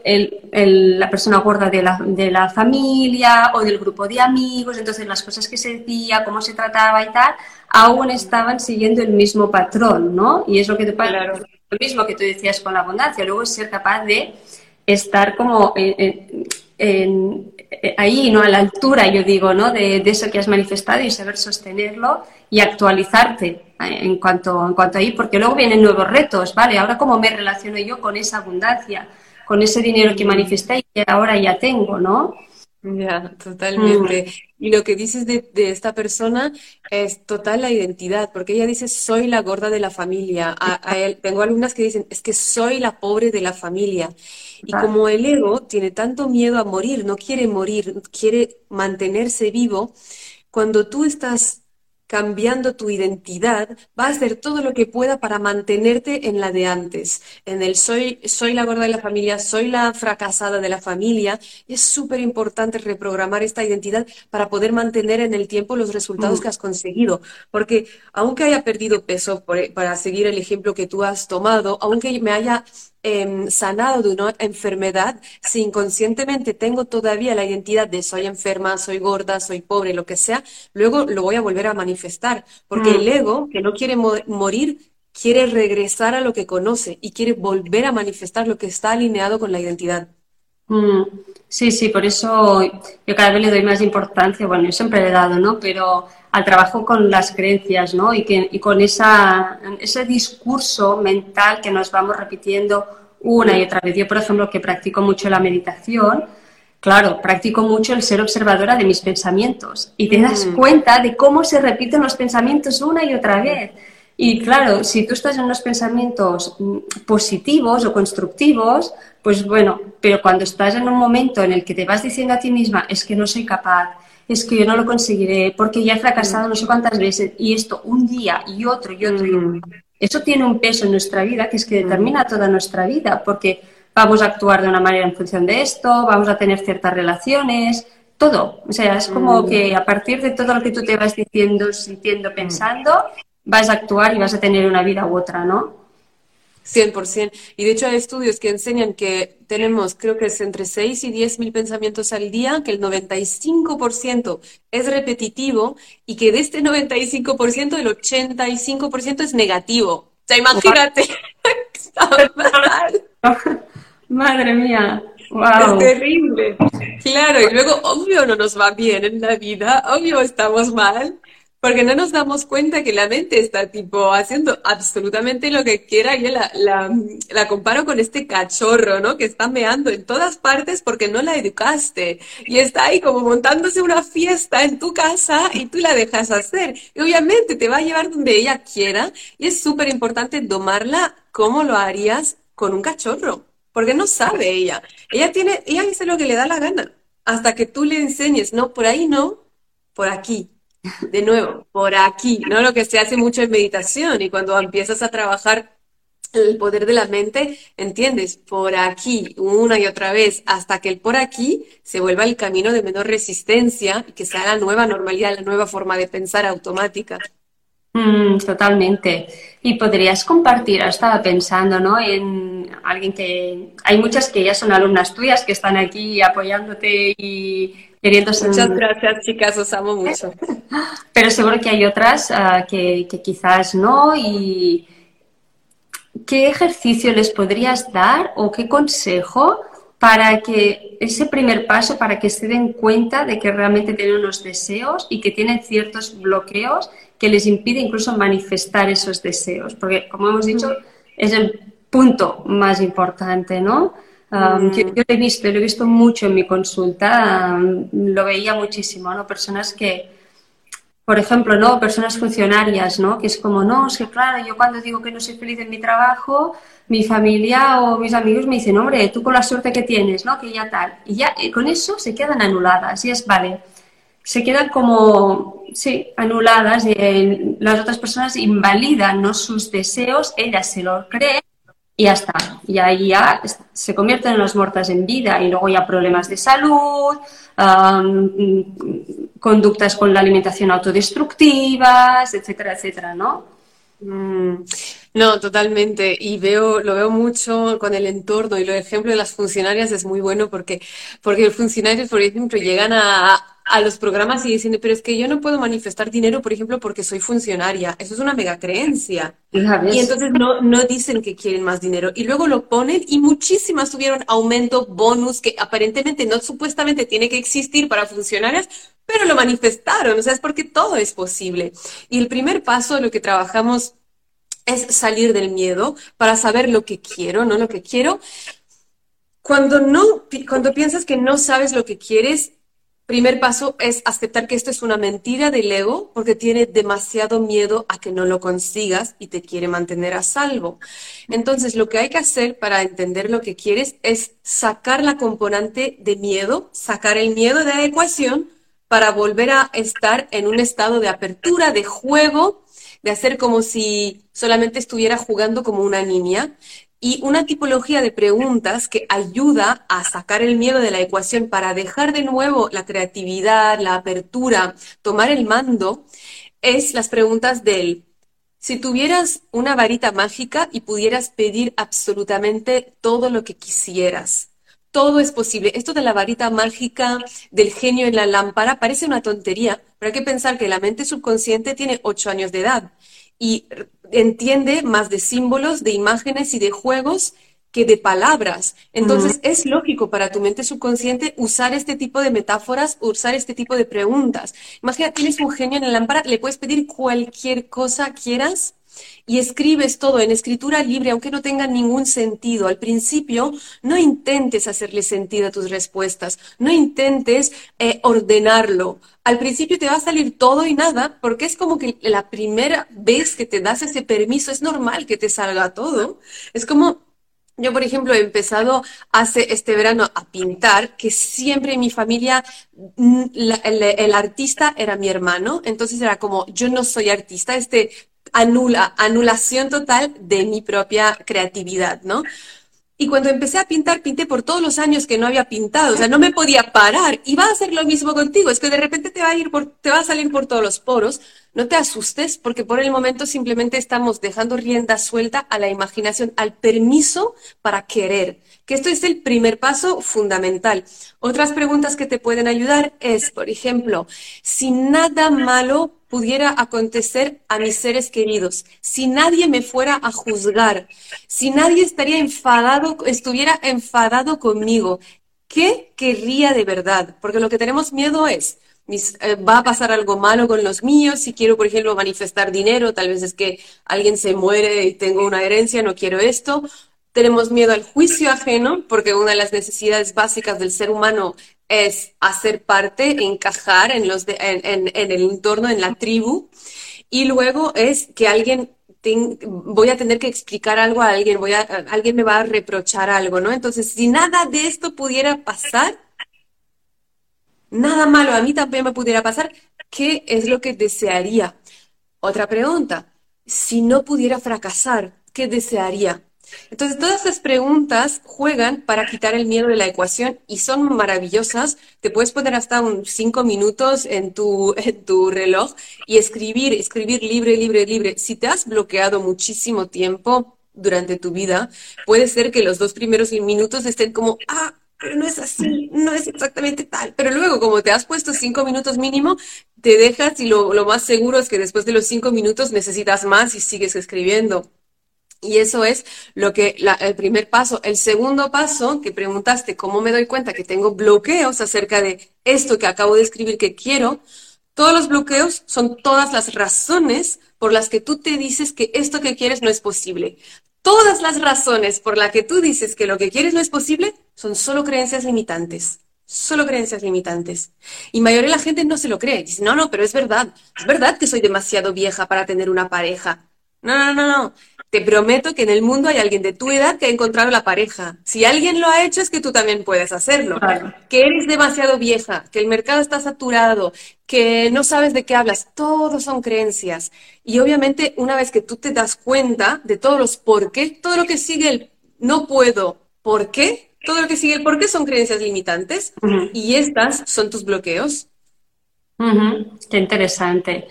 la persona gorda de la, de la, familia o del grupo de amigos, entonces las cosas que se decía, cómo se trataba y tal, aún estaban siguiendo el mismo patrón, ¿no? Y es lo que te pasa, lo mismo que tú decías con la abundancia, luego es ser capaz de estar como ahí, ¿no? A la altura, yo digo, ¿no? De, de, eso que has manifestado y saber sostenerlo y actualizarte en cuanto, en cuanto a ahí, porque luego vienen nuevos retos, ¿vale? Ahora, ¿cómo me relaciono yo con esa abundancia? Con ese dinero que manifesté y que ahora ya tengo, ¿no? Ya, totalmente. Mm. Y lo que dices de, esta persona es total la identidad, porque ella dice, soy la gorda de la familia. tengo alumnas que dicen, es que soy la pobre de la familia. Y como el ego tiene tanto miedo a morir, no quiere morir, quiere mantenerse vivo, cuando tú estás cambiando tu identidad, va a hacer todo lo que pueda para mantenerte en la de antes, en el soy, soy la gorda de la familia, soy la fracasada de la familia. Y es súper importante reprogramar esta identidad para poder mantener en el tiempo los resultados mm. que has conseguido. Porque aunque haya perdido peso, para seguir el ejemplo que tú has tomado, aunque me haya Em, sanado de una enfermedad, si inconscientemente tengo todavía la identidad de soy enferma, soy gorda, soy pobre, lo que sea, luego lo voy a volver a manifestar, porque el mm. ego, que no quiere morir, quiere regresar a lo que conoce y quiere volver a manifestar lo que está alineado con la identidad. Mm. Sí, sí, por eso yo cada vez le doy más importancia, bueno, yo siempre le he dado, ¿no? Pero al trabajo con las creencias, ¿no? Y, que, y con esa, ese discurso mental que nos vamos repitiendo una y otra vez. Yo, por ejemplo, que practico mucho la meditación, claro, practico mucho el ser observadora de mis pensamientos y te das mm. cuenta de cómo se repiten los pensamientos una y otra vez. Y claro, si tú estás en unos pensamientos mm, positivos o constructivos, pues bueno, pero cuando estás en un momento en el que te vas diciendo a ti misma, es que no soy capaz, es que yo no lo conseguiré porque ya he fracasado no sé cuántas veces y esto un día y otro y otro, y mm. eso tiene un peso en nuestra vida que es que determina toda nuestra vida porque vamos a actuar de una manera en función de esto, vamos a tener ciertas relaciones, todo. O sea, es como mm. que a partir de todo lo que tú te vas diciendo, sintiendo, pensando, vas a actuar y vas a tener una vida u otra, ¿no? 100%. Y de hecho hay estudios que enseñan que tenemos, creo que es entre 6 y 10 mil pensamientos al día, que el 95% es repetitivo y que de este 95% el 85% es negativo. O sea, imagínate. Madre mía. Es terrible. Claro, y luego, obvio, no nos va bien en la vida, obvio, estamos mal, porque no nos damos cuenta que la mente está tipo haciendo absolutamente lo que quiera. Yo la, la, comparo con este cachorro, ¿no? Que está meando en todas partes porque no la educaste. Y está ahí como montándose una fiesta en tu casa y tú la dejas hacer. Y obviamente te va a llevar donde ella quiera. Y es súper importante domarla como lo harías con un cachorro. Porque no sabe ella. Ella tiene, ella dice lo que le da la gana. Hasta que tú le enseñes, no, por ahí no, por aquí de nuevo, por aquí, ¿no? Lo que se hace mucho en meditación y cuando empiezas a trabajar el poder de la mente, entiendes, por aquí, una y otra vez, hasta que el por aquí se vuelva el camino de menor resistencia y que sea la nueva normalidad, la nueva forma de pensar automática. Mm, totalmente. Y podrías compartir, estaba pensando, ¿no? En alguien que... Hay muchas que ya son alumnas tuyas que están aquí apoyándote y Muchas gracias, chicas, os amo mucho. Pero seguro que hay otras ah, que, quizás no. ¿Y qué ejercicio les podrías dar o qué consejo para que ese primer paso, para que se den cuenta de que realmente tienen unos deseos y que tienen ciertos bloqueos que les impide incluso manifestar esos deseos? Porque, como hemos dicho, es el punto más importante, ¿no? Mm. yo, lo he visto, lo he visto mucho en mi consulta, lo veía muchísimo, ¿no? Personas que, por ejemplo, ¿no? Personas funcionarias, ¿no? Que es como, no, es que claro, yo cuando digo que no soy feliz en mi trabajo, mi familia o mis amigos me dicen, hombre, tú con la suerte que tienes, ¿no? Que ya tal. Y ya con eso se quedan anuladas. Y es, vale, se quedan como, sí, anuladas. Y las otras personas invalidan ¿no? sus deseos, ellas se lo creen y ya está. Y ahí ya se convierten en las muertas en vida y luego ya problemas de salud, conductas con la alimentación autodestructivas, etcétera, etcétera, ¿no? Mm, no, totalmente. Y veo, lo veo mucho con el entorno y lo ejemplo de las funcionarias es muy bueno porque, porque los funcionarios, por ejemplo, llegan a, a los programas y dicen, pero es que yo no puedo manifestar dinero, por ejemplo, porque soy funcionaria. Eso es una mega creencia. Y entonces no, no dicen que quieren más dinero. Y luego lo ponen y muchísimas tuvieron aumento, bonus, que aparentemente no supuestamente tiene que existir para funcionarias, pero lo manifestaron. O sea, es porque todo es posible. Y el primer paso, lo que trabajamos es salir del miedo para saber lo que quiero, no lo que quiero. Cuando no, cuando piensas que no sabes lo que quieres, Primer paso es aceptar que esto es una mentira del ego porque tiene demasiado miedo a que no lo consigas y te quiere mantener a salvo. Entonces, lo que hay que hacer para entender lo que quieres es sacar la componente de miedo, sacar el miedo de la ecuación para volver a estar en un estado de apertura, de juego, de hacer como si solamente estuviera jugando como una niña y una tipología de preguntas que ayuda a sacar el miedo de la ecuación para dejar de nuevo la creatividad, la apertura, tomar el mando, es las preguntas del, si tuvieras una varita mágica y pudieras pedir absolutamente todo lo que quisieras, todo es posible. Esto de la varita mágica, del genio en la lámpara, parece una tontería, pero hay que pensar que la mente subconsciente tiene ocho años de edad y entiende más de símbolos, de imágenes y de juegos que de palabras. Entonces, es lógico para tu mente subconsciente usar este tipo de metáforas, usar este tipo de preguntas. Imagina, tienes un genio en la lámpara, le puedes pedir cualquier cosa quieras y escribes todo en escritura libre, aunque no tenga ningún sentido. Al principio, no intentes hacerle sentido a tus respuestas, no intentes eh, ordenarlo. Al principio te va a salir todo y nada, porque es como que la primera vez que te das ese permiso, es normal que te salga todo. Es como yo, por ejemplo, he empezado hace este verano a pintar, que siempre en mi familia mm, el, artista era mi hermano, entonces era como, yo no soy artista, este anula, anulación total de mi propia creatividad, ¿no? Y cuando empecé a pintar, pinté por todos los años que no había pintado, o sea, no me podía parar. Y va a hacer lo mismo contigo, es que de repente te va a ir por, te va a salir por todos los poros, no te asustes porque por el momento simplemente estamos dejando rienda suelta a la imaginación, al permiso para querer, que esto es el primer paso fundamental. Otras preguntas que te pueden ayudar es, por ejemplo, si nada malo pudiera acontecer a mis seres queridos, si nadie me fuera a juzgar, si nadie estaría enfadado, estuviera enfadado conmigo, ¿qué querría de verdad? Porque lo que tenemos miedo es eh, va a pasar algo malo con los míos, si quiero, por ejemplo, manifestar dinero, tal vez es que alguien se muere y tengo una herencia, no quiero esto. Tenemos miedo al juicio ajeno, porque una de las necesidades básicas del ser humano es hacer parte, encajar en, el entorno, en la tribu. Y luego es que alguien voy a tener que explicar algo a alguien, voy alguien me va a reprochar algo, ¿no? Entonces, si nada de esto pudiera pasar, nada malo a mí también me pudiera pasar, ¿qué es lo que desearía? Otra pregunta, si no pudiera fracasar, ¿qué desearía? Entonces, todas estas preguntas juegan para quitar el miedo de la ecuación y son maravillosas. Te puedes poner hasta un cinco minutos en tu, en tu reloj y escribir, escribir libre, libre, libre. Si te has bloqueado muchísimo tiempo durante tu vida, puede ser que los dos primeros minutos estén como, ah, no es así, no es exactamente tal. Pero luego, como te has puesto cinco minutos mínimo, te dejas y lo, lo más seguro es que después de los cinco minutos necesitas más y sigues escribiendo. Y eso es lo que el primer paso. El segundo paso, que preguntaste cómo me doy cuenta que tengo bloqueos acerca de esto que acabo de escribir que quiero, todos los bloqueos son todas las razones por las que tú te dices que esto que quieres no es posible. Todas las razones por las que tú dices que lo que quieres no es posible son solo creencias limitantes. Solo creencias limitantes. Y mayoría de la gente no se lo cree. Dice, no, no, pero es verdad. Es verdad que soy demasiado vieja para tener una pareja. No, no, no, no. Te prometo que en el mundo hay alguien de tu edad que ha encontrado la pareja. Si alguien lo ha hecho es que tú también puedes hacerlo. Que eres demasiado vieja, que el mercado está saturado, que no sabes de qué hablas. Todos son creencias. Y obviamente una vez que tú te das cuenta de todos los por qué, todo lo que sigue el no puedo, ¿por qué? Todo lo que sigue el por qué son creencias limitantes y estas son tus bloqueos. Qué interesante.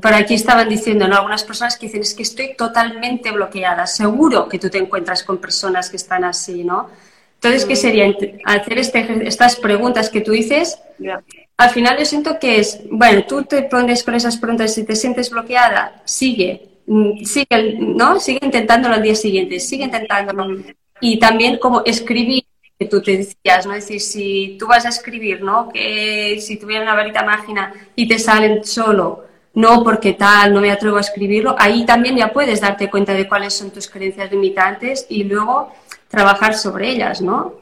por aquí estaban diciendo, ¿no? Algunas personas que dicen, es que estoy totalmente bloqueada. Seguro que tú te encuentras con personas que están así, ¿no? Entonces, ¿qué sería? Hacer este, estas preguntas que tú dices. Al final yo siento que es, bueno, tú te pones con esas preguntas, si te sientes bloqueada, sigue, mm, sigue, ¿no? Sigue intentándolo al día siguiente, sigue intentándolo. Y también como escribir tú te decías, ¿no? Es decir, si tú vas a escribir, ¿no? Que si tuviera una varita mágica y te salen solo, no porque tal, no me atrevo a escribirlo, ahí también ya puedes darte cuenta de cuáles son tus creencias limitantes y luego trabajar sobre ellas, ¿no?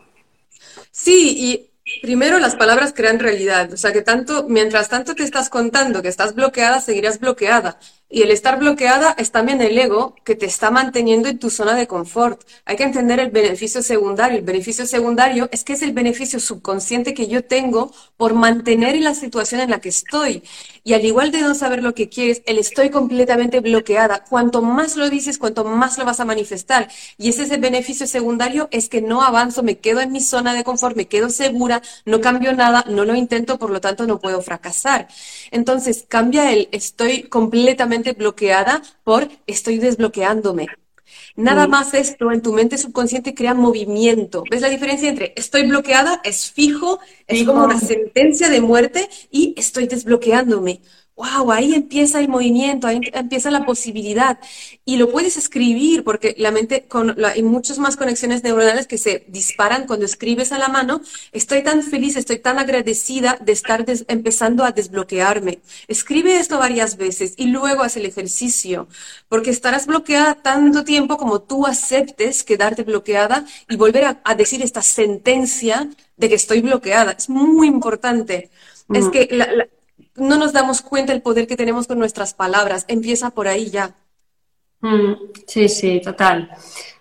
Sí, y Primero, las palabras crean realidad. O sea, que tanto, mientras tanto te estás contando que estás bloqueada, seguirás bloqueada. Y el estar bloqueada es también el ego que te está manteniendo en tu zona de confort. Hay que entender el beneficio secundario. El beneficio secundario es que es el beneficio subconsciente que yo tengo por mantener en la situación en la que estoy. Y al igual de no saber lo que quieres, el estoy completamente bloqueada. Cuanto más lo dices, cuanto más lo vas a manifestar. Y ese es el beneficio secundario, es que no avanzo, me quedo en mi zona de confort, me quedo segura, no cambio nada, no lo intento, por lo tanto no puedo fracasar. Entonces cambia el estoy completamente bloqueada por estoy desbloqueándome. Nada mm. más esto en tu mente subconsciente crea movimiento. ¿Ves la diferencia entre estoy bloqueada, es fijo, es como una sentencia de muerte y estoy desbloqueándome? Wow, ahí empieza el movimiento, ahí empieza la posibilidad. Y lo puedes escribir porque la mente, con hay muchas más conexiones neuronales que se disparan cuando escribes a la mano. Estoy tan feliz, estoy tan agradecida de estar empezando a desbloquearme. Escribe esto varias veces y luego haz el ejercicio, porque estarás bloqueada tanto tiempo como tú aceptes quedarte bloqueada y volver a, decir esta sentencia de que estoy bloqueada. Es muy importante. Es que la no nos damos cuenta del poder que tenemos con nuestras palabras. Empieza por ahí ya. Mm, sí, sí, total.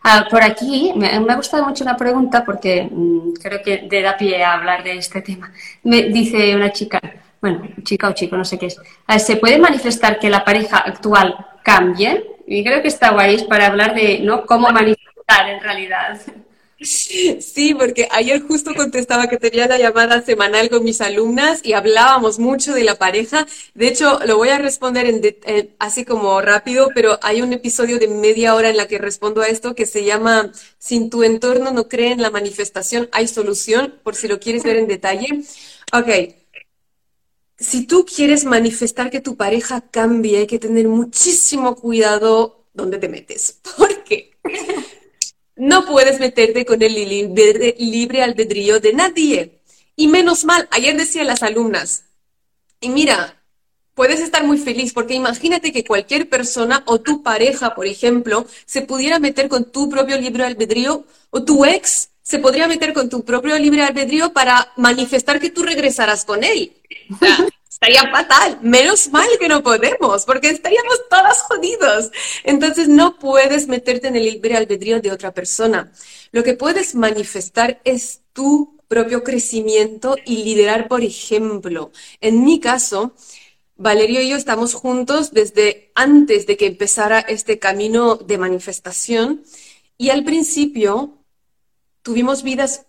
Ah, por aquí me, ha gustado mucho una pregunta porque mm, creo que de da pie a hablar de este tema. Me dice una chica, bueno, chica o chico, no sé qué es. Ah, ¿Se puede manifestar que la pareja actual cambie? Y creo que está guay para hablar de ¿no? cómo manifestar en realidad. Sí, porque ayer justo contestaba que tenía la llamada semanal con mis alumnas y hablábamos mucho de la pareja. De hecho, lo voy a responder en así como rápido, pero hay un episodio de media hora en la que respondo a esto que se llama Sin tu entorno no cree en la manifestación, hay solución, por si lo quieres ver en detalle. Ok. Si tú quieres manifestar que tu pareja cambie, hay que tener muchísimo cuidado dónde te metes. ¿Por qué? No puedes meterte con el libre albedrío de nadie. Y menos mal, ayer decía las alumnas, y mira, puedes estar muy feliz porque imagínate que cualquier persona o tu pareja, por ejemplo, se pudiera meter con tu propio libre albedrío o tu ex se podría meter con tu propio libre albedrío para manifestar que tú regresarás con él. Estaría fatal. Menos mal que no podemos, porque estaríamos todas jodidos. Entonces no puedes meterte en el libre albedrío de otra persona. Lo que puedes manifestar es tu propio crecimiento y liderar, por ejemplo. En mi caso, Valerio y yo estamos juntos desde antes de que empezara este camino de manifestación y al principio tuvimos vidas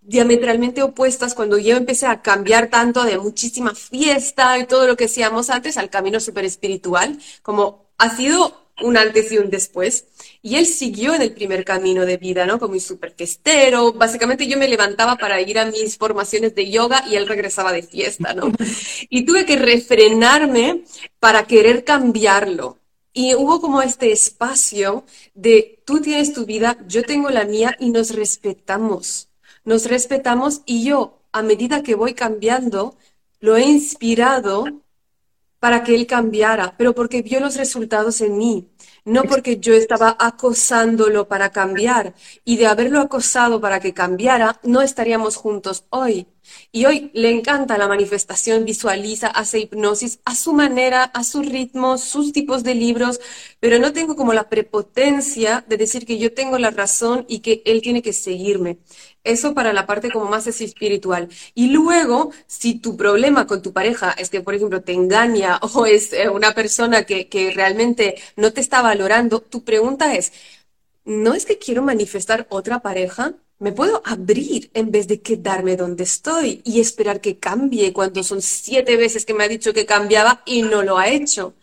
diametralmente opuestas cuando yo empecé a cambiar tanto de muchísima fiesta y todo lo que hacíamos antes al camino súper espiritual, como ha sido un antes y un después. Y él siguió en el primer camino de vida, ¿no? Como un súper festero. Básicamente yo me levantaba para ir a mis formaciones de yoga y él regresaba de fiesta, ¿no? Y tuve que refrenarme para querer cambiarlo. Y hubo como este espacio de tú tienes tu vida, yo tengo la mía y nos respetamos nos respetamos y yo, a medida que voy cambiando, lo he inspirado para que él cambiara, pero porque vio los resultados en mí, no porque yo estaba acosándolo para cambiar. Y de haberlo acosado para que cambiara, no estaríamos juntos hoy. Y hoy le encanta la manifestación, visualiza, hace hipnosis a su manera, a su ritmo, sus tipos de libros, pero no tengo como la prepotencia de decir que yo tengo la razón y que él tiene que seguirme. Eso para la parte como más espiritual. Y luego, si tu problema con tu pareja es que, por ejemplo, te engaña o es eh, una persona que, que realmente no te está valorando, tu pregunta es, ¿no es que quiero manifestar otra pareja? Me puedo abrir en vez de quedarme donde estoy y esperar que cambie cuando son siete veces que me ha dicho que cambiaba y no lo ha hecho.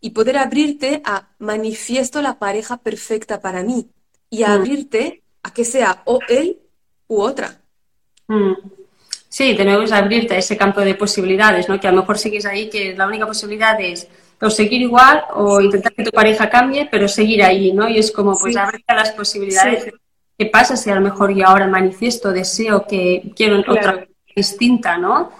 Y poder abrirte a manifiesto la pareja perfecta para mí y mm. abrirte a que sea o él u otra. Mm. Sí, tenemos que abrirte a ese campo de posibilidades, ¿no? Que a lo mejor sigues ahí, que la única posibilidad es o seguir igual o intentar que tu pareja cambie, pero seguir ahí, ¿no? Y es como, pues, abrirte a las posibilidades. ¿Qué pasa si a lo mejor yo ahora manifiesto, deseo que quiero otra distinta, ¿no?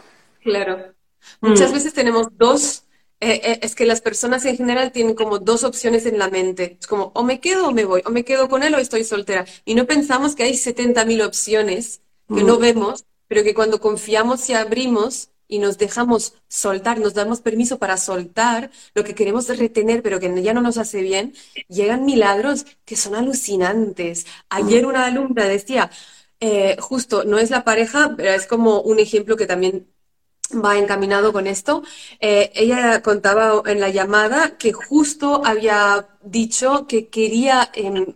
Claro. Mm. Muchas veces tenemos dos, eh, eh, es que las personas en general tienen como dos opciones en la mente. Es como, o me quedo o me voy, o me quedo con él o estoy soltera. Y no pensamos que hay 70.000 opciones que no mm. vemos, pero que cuando confiamos y abrimos, y nos dejamos soltar, nos damos permiso para soltar lo que queremos retener, pero que ya no nos hace bien, llegan milagros que son alucinantes. Ayer una alumna decía, eh, justo, no es la pareja, pero es como un ejemplo que también va encaminado con esto. Eh, ella contaba en la llamada que justo había dicho que quería... Em,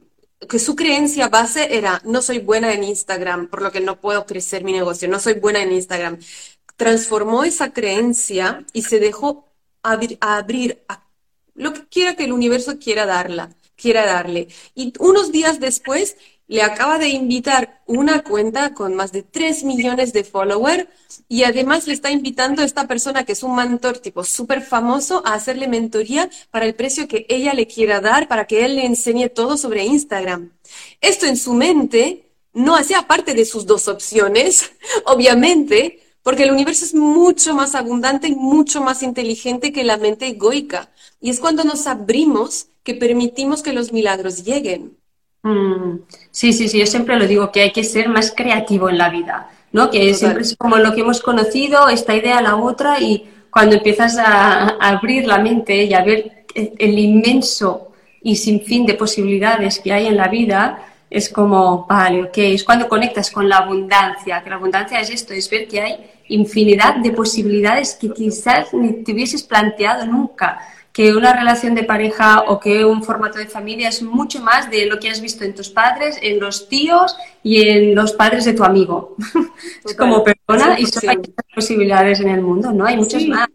que su creencia base era no soy buena en Instagram, por lo que no puedo crecer mi negocio, no soy buena en Instagram transformó esa creencia y se dejó abrir, abrir a lo que quiera que el universo quiera darla, quiera darle. Y unos días después le acaba de invitar una cuenta con más de 3 millones de followers y además le está invitando a esta persona que es un mentor tipo súper famoso a hacerle mentoría para el precio que ella le quiera dar para que él le enseñe todo sobre Instagram. Esto en su mente no hacía parte de sus dos opciones, obviamente, porque el universo es mucho más abundante y mucho más inteligente que la mente egoica. Y es cuando nos abrimos que permitimos que los milagros lleguen. Mm, sí, sí, sí, yo siempre lo digo, que hay que ser más creativo en la vida, ¿no? Que siempre es como lo que hemos conocido, esta idea, la otra, y cuando empiezas a, abrir la mente y a ver el, inmenso y sin fin de posibilidades que hay en la vida, es como, vale, ok, es cuando conectas con la abundancia, que la abundancia es esto, es ver que hay infinidad de posibilidades que quizás ni te hubieses planteado nunca, que una relación de pareja o que un formato de familia es mucho más de lo que has visto en tus padres, en los tíos y en los padres de tu amigo. es como persona y son muchas posibilidades en el mundo, ¿no? Hay muchas más.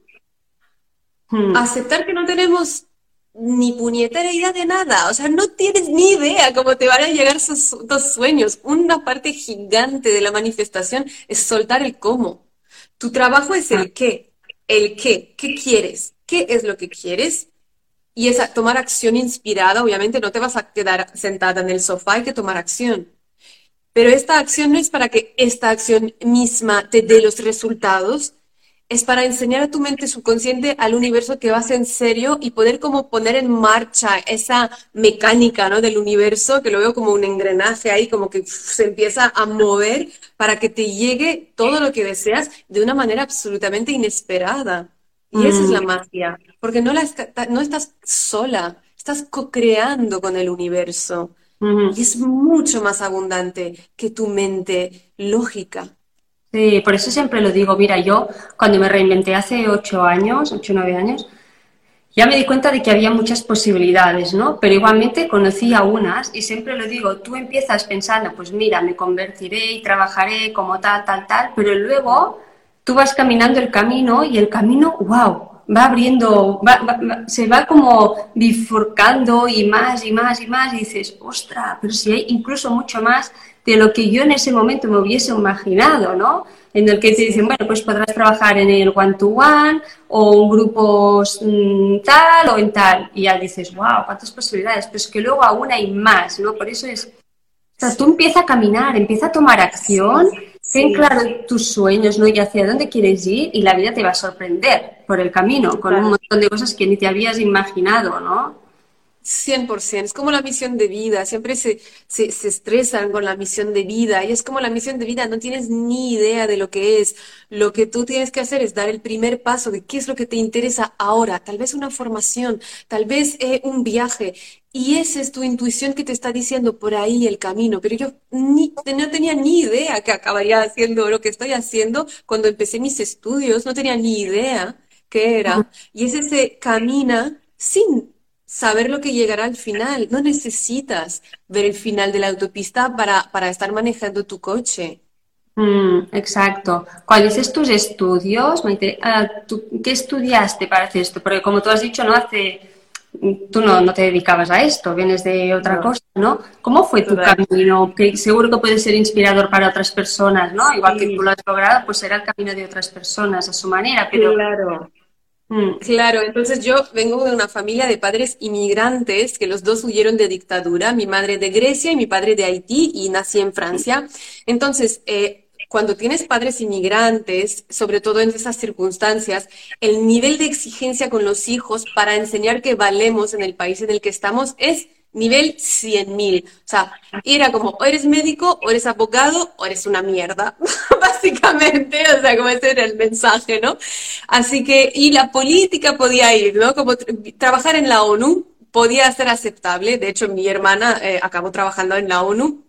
Hmm. Aceptar que no tenemos ni puñetera idea de nada, o sea, no tienes ni idea cómo te van a llegar esos dos sueños. Una parte gigante de la manifestación es soltar el cómo. Tu trabajo es el qué, el qué, qué quieres, qué es lo que quieres. Y es tomar acción inspirada, obviamente no te vas a quedar sentada en el sofá, hay que tomar acción. Pero esta acción no es para que esta acción misma te dé los resultados, es para enseñar a tu mente subconsciente al universo que vas en serio y poder como poner en marcha esa mecánica ¿no? del universo, que lo veo como un engranaje ahí, como que se empieza a mover para que te llegue todo lo que deseas de una manera absolutamente inesperada. Y esa es la mm. magia, porque no, la, no estás sola, estás co-creando con el universo. Y es mucho más abundante que tu mente lógica. Sí, por eso siempre lo digo. Mira, yo cuando me reinventé hace ocho años, ocho o nueve años, ya me di cuenta de que había muchas posibilidades, ¿no? Pero igualmente conocí a unas y siempre lo digo, tú empiezas pensando, pues mira, me convertiré y trabajaré como tal, tal, tal, pero luego tú vas caminando el camino y el camino, wow, va abriendo, se va como bifurcando y más y más y más y dices, ostra, pero si hay incluso mucho más de lo que yo en ese momento me hubiese imaginado, ¿no? En el que te dicen, bueno, pues podrás trabajar en el one-to-one o un grupo mm, tal o en tal. Y ya dices, wow, cuántas posibilidades. Pero es que luego aún hay más, ¿no? Por eso es, o sea, tú empieza a caminar, empieza a tomar acción, ten claro tus sueños, ¿no? Y hacia dónde quieres ir y la vida te va a sorprender por el camino, con un montón de cosas que ni te habías imaginado, ¿no? 100%, es como la misión de vida, siempre se, se, estresan con la misión de vida y es como la misión de vida, no tienes ni idea de lo que es, lo que tú tienes que hacer es dar el primer paso de qué es lo que te interesa ahora, tal vez una formación, tal vez eh, un viaje y esa es tu intuición que te está diciendo por ahí el camino, pero yo ni, no tenía ni idea que acabaría haciendo lo que estoy haciendo cuando empecé mis estudios, no tenía ni idea qué era y es ese camina sin saber lo que llegará al final. No necesitas ver el final de la autopista para, para estar manejando tu coche. Mm, exacto. Cuando dices tus estudios, ah, ¿qué estudiaste para hacer esto? Porque como tú has dicho, no hace, tú no, no te dedicabas a esto, vienes de otra cosa, ¿no? ¿Cómo fue tu camino? Que seguro que puede ser inspirador para otras personas, ¿no? Igual que tú lo has logrado, pues será el camino de otras personas a su manera, pero claro. Mm, claro, entonces yo vengo de una familia de padres inmigrantes que los dos huyeron de dictadura, mi madre de Grecia y mi padre de Haití y nací en Francia. Entonces, eh, cuando tienes padres inmigrantes, sobre todo en esas circunstancias, el nivel de exigencia con los hijos para enseñar que valemos en el país en el que estamos es nivel 100.000. O sea, era como, o eres médico, o eres abogado, o eres una mierda, básicamente. O sea, como ese era el mensaje, ¿no? Así que, y la política podía ir, ¿no? Como trabajar en la ONU podía ser aceptable. De hecho, mi hermana eh, acabó trabajando en la ONU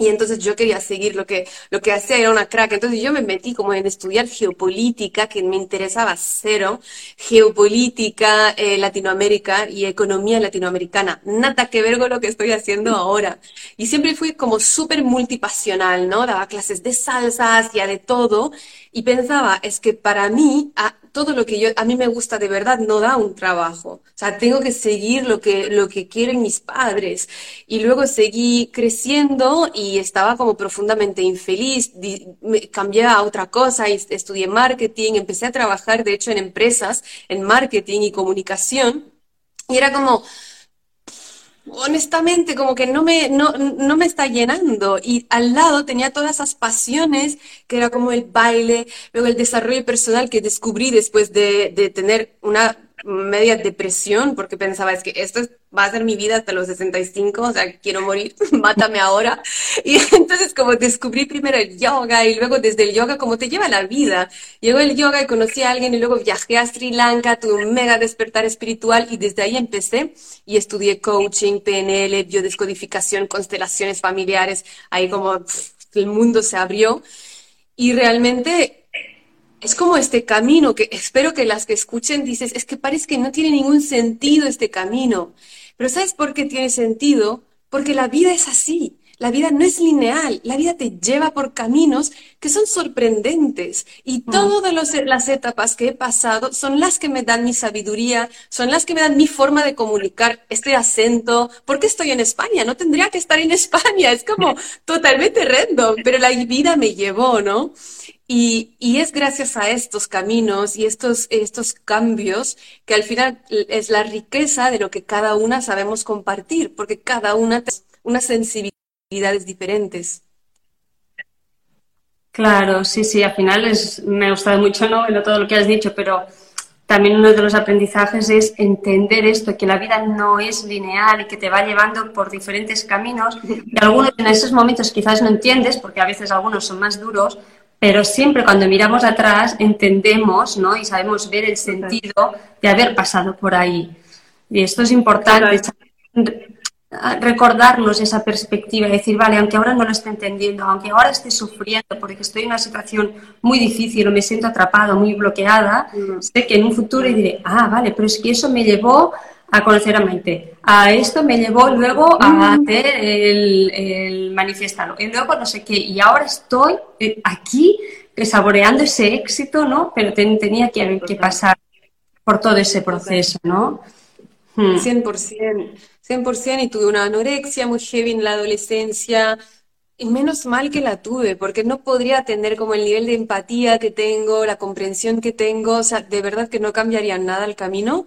y entonces yo quería seguir lo que, lo que hacía, era una crack. Entonces yo me metí como en estudiar geopolítica, que me interesaba cero, geopolítica, eh, Latinoamérica y economía latinoamericana. Nada que ver con lo que estoy haciendo ahora. Y siempre fui como súper multipasional, ¿no? Daba clases de salsas, ya de todo. Y pensaba, es que para mí, todo lo que yo, a mí me gusta de verdad no da un trabajo. O sea, tengo que seguir lo que, lo que quieren mis padres. Y luego seguí creciendo y estaba como profundamente infeliz. me cambié a otra cosa y estudié marketing, empecé a trabajar, de hecho, en empresas, en marketing y comunicación. Y era como, honestamente, como que no me, no, no me está llenando. Y al lado tenía todas esas pasiones, que era como el baile, luego el desarrollo personal que descubrí después de, de tener una media depresión porque pensaba, es que esto va a ser mi vida hasta los 65, o sea, quiero morir, mátame ahora. Y entonces como descubrí primero el yoga y luego desde el yoga como te lleva la vida. Llegó el yoga y conocí a alguien y luego viajé a Sri Lanka, tuve un mega despertar espiritual y desde ahí empecé y estudié coaching, PNL, biodescodificación, constelaciones familiares, ahí como el mundo se abrió y realmente es como este camino que espero que las que escuchen dices, es que parece que no tiene ningún sentido este camino. Pero ¿sabes por qué tiene sentido? Porque la vida es así. La vida no es lineal, la vida te lleva por caminos que son sorprendentes y mm. todas las etapas que he pasado son las que me dan mi sabiduría, son las que me dan mi forma de comunicar este acento. ¿Por qué estoy en España? No tendría que estar en España, es como totalmente random, pero la vida me llevó, ¿no? Y, es gracias a estos caminos y estos, estos cambios que al final es la riqueza de lo que cada una sabemos compartir, porque cada una tiene una sensibilidad diferentes. Claro, sí, sí, al final es, me ha gustado mucho ¿no? todo lo que has dicho, pero también uno de los aprendizajes es entender esto, que la vida no es lineal y que te va llevando por diferentes caminos. Y algunos en esos momentos quizás no entiendes, porque a veces algunos son más duros, pero siempre cuando miramos atrás entendemos ¿no? y sabemos ver el sentido de haber pasado por ahí. Y esto es importante recordarnos esa perspectiva y decir, vale, aunque ahora no lo esté entendiendo, aunque ahora esté sufriendo porque estoy en una situación muy difícil o me siento atrapado, muy bloqueada, mm. sé que en un futuro diré, ah, vale, pero es que eso me llevó a conocer a Maite, a esto me llevó luego a mm. hacer el, el manifestarlo, y luego no sé qué, y ahora estoy eh, aquí saboreando ese éxito, ¿no? Pero tenía que, que pasar por todo ese proceso, ¿no? 100%. 100% y tuve una anorexia muy heavy en la adolescencia. Y menos mal que la tuve, porque no podría tener como el nivel de empatía que tengo, la comprensión que tengo, o sea, de verdad que no cambiaría nada el camino.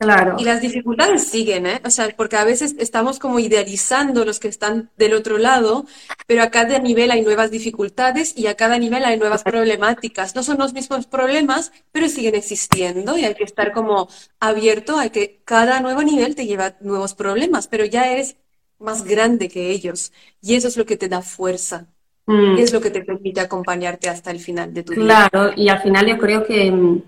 Claro. Y las dificultades siguen, ¿eh? O sea, porque a veces estamos como idealizando los que están del otro lado, pero a cada nivel hay nuevas dificultades y a cada nivel hay nuevas problemáticas. No son los mismos problemas, pero siguen existiendo y hay que estar como abierto a que cada nuevo nivel te lleva nuevos problemas, pero ya eres más grande que ellos. Y eso es lo que te da fuerza. Mm. Es lo que te permite acompañarte hasta el final de tu vida. Claro, y al final yo creo que mm,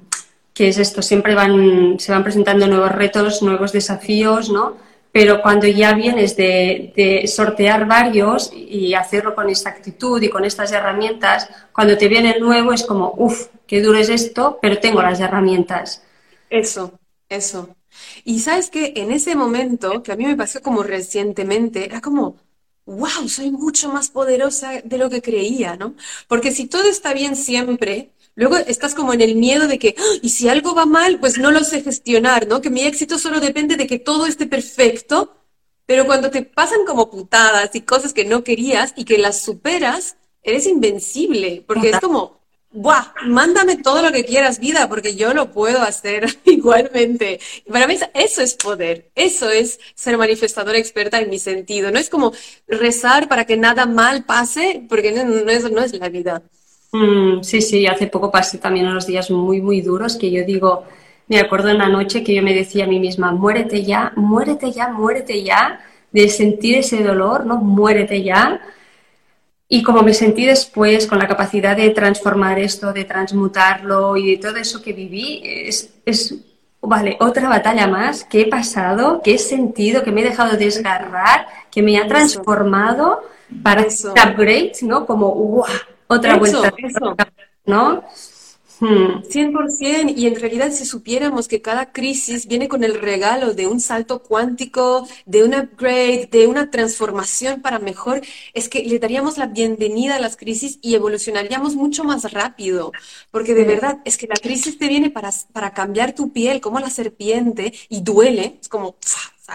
que es esto, siempre van, se van presentando nuevos retos, nuevos desafíos, ¿no? Pero cuando ya vienes de, sortear varios y hacerlo con esta actitud y con estas herramientas, cuando te viene el nuevo es como, uff, qué duro es esto, pero tengo las herramientas. Eso, eso. Y sabes que en ese momento, que a mí me pasó como recientemente, era como, wow, soy mucho más poderosa de lo que creía, ¿no? Porque si todo está bien siempre, Luego estás como en el miedo de que, ¡Ah! y si algo va mal, pues no lo sé gestionar, ¿no? Que mi éxito solo depende de que todo esté perfecto, pero cuando te pasan como putadas y cosas que no querías y que las superas, eres invencible, porque es como, ¡buah! Mándame todo lo que quieras, vida, porque yo lo puedo hacer igualmente. para mí eso es poder, eso es ser manifestadora experta en mi sentido. No es como rezar para que nada mal pase, porque no, no, no es la vida. Mm, sí, sí, hace poco pasé también unos días muy, muy duros que yo digo, me acuerdo en la noche que yo me decía a mí misma, muérete ya, muérete ya, muérete ya, de sentir ese dolor, ¿no? Muérete ya. Y como me sentí después con la capacidad de transformar esto, de transmutarlo y de todo eso que viví, es, es vale, otra batalla más que he pasado, que he sentido, que me he dejado desgarrar, que me ha transformado para upgrade, ¿no? Como, ¡guau! Otra vuelta, ¿no? 100%, hmm. y en realidad si supiéramos que cada crisis viene con el regalo de un salto cuántico, de un upgrade, de una transformación para mejor, es que le daríamos la bienvenida a las crisis y evolucionaríamos mucho más rápido, porque de verdad es que la crisis te viene para, para cambiar tu piel como la serpiente y duele, es como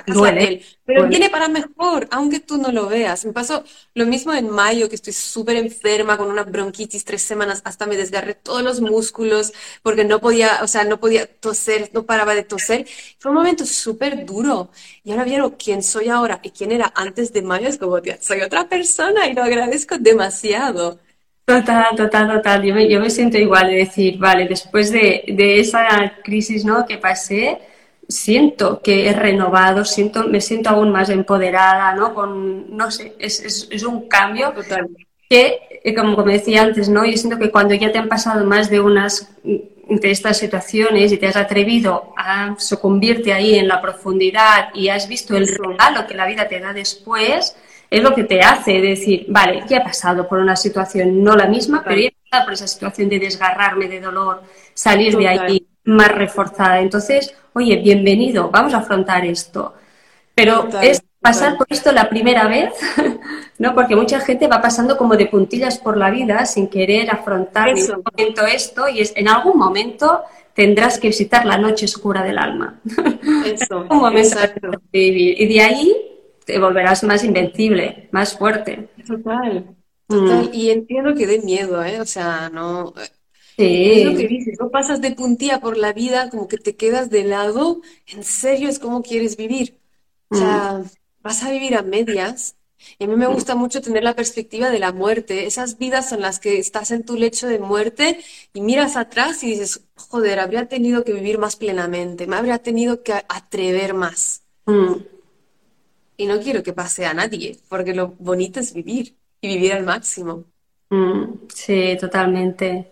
duele, pero viene para mejor, aunque tú no lo veas. Me pasó lo mismo en mayo, que estoy súper enferma con una bronquitis tres semanas, hasta me desgarré todos los músculos porque no podía, o sea, no podía toser, no paraba de toser. Fue un momento súper duro. Y ahora vieron quién soy ahora y quién era antes de mayo, es como, soy otra persona y lo agradezco demasiado. Total, total, total. Yo me, yo me siento igual de decir, vale, después de, de esa crisis ¿no? que pasé, siento que he renovado, siento, me siento aún más empoderada, ¿no? Con, no sé, es, es, un cambio Total. que, eh, como, como decía antes, ¿no? Yo siento que cuando ya te han pasado más de unas de estas situaciones y te has atrevido a sucumbirte ahí en la profundidad y has visto el regalo que la vida te da después, es lo que te hace decir, vale, ya he pasado por una situación no la misma, pero ya he por esa situación de desgarrarme de dolor, salir de ahí más reforzada. Entonces, oye, bienvenido, vamos a afrontar esto. Pero es pasar por esto la primera vez, ¿no? Porque mucha gente va pasando como de puntillas por la vida sin querer afrontar en ningún momento esto y es, en algún momento tendrás que visitar la noche oscura del alma. Eso, un momento de vivir. Y de ahí te volverás más invencible, más fuerte. Total. Total. Mm. Y entiendo que dé miedo, ¿eh? O sea, no. Sí. Es lo que dices, no pasas de puntilla por la vida, como que te quedas de lado. En serio es como quieres vivir. O sea, mm vas a vivir a medias. Y a mí me gusta mucho tener la perspectiva de la muerte, esas vidas en las que estás en tu lecho de muerte y miras atrás y dices, joder, habría tenido que vivir más plenamente, me habría tenido que atrever más. Mm. Y no quiero que pase a nadie, porque lo bonito es vivir y vivir al máximo. Mm, sí, totalmente.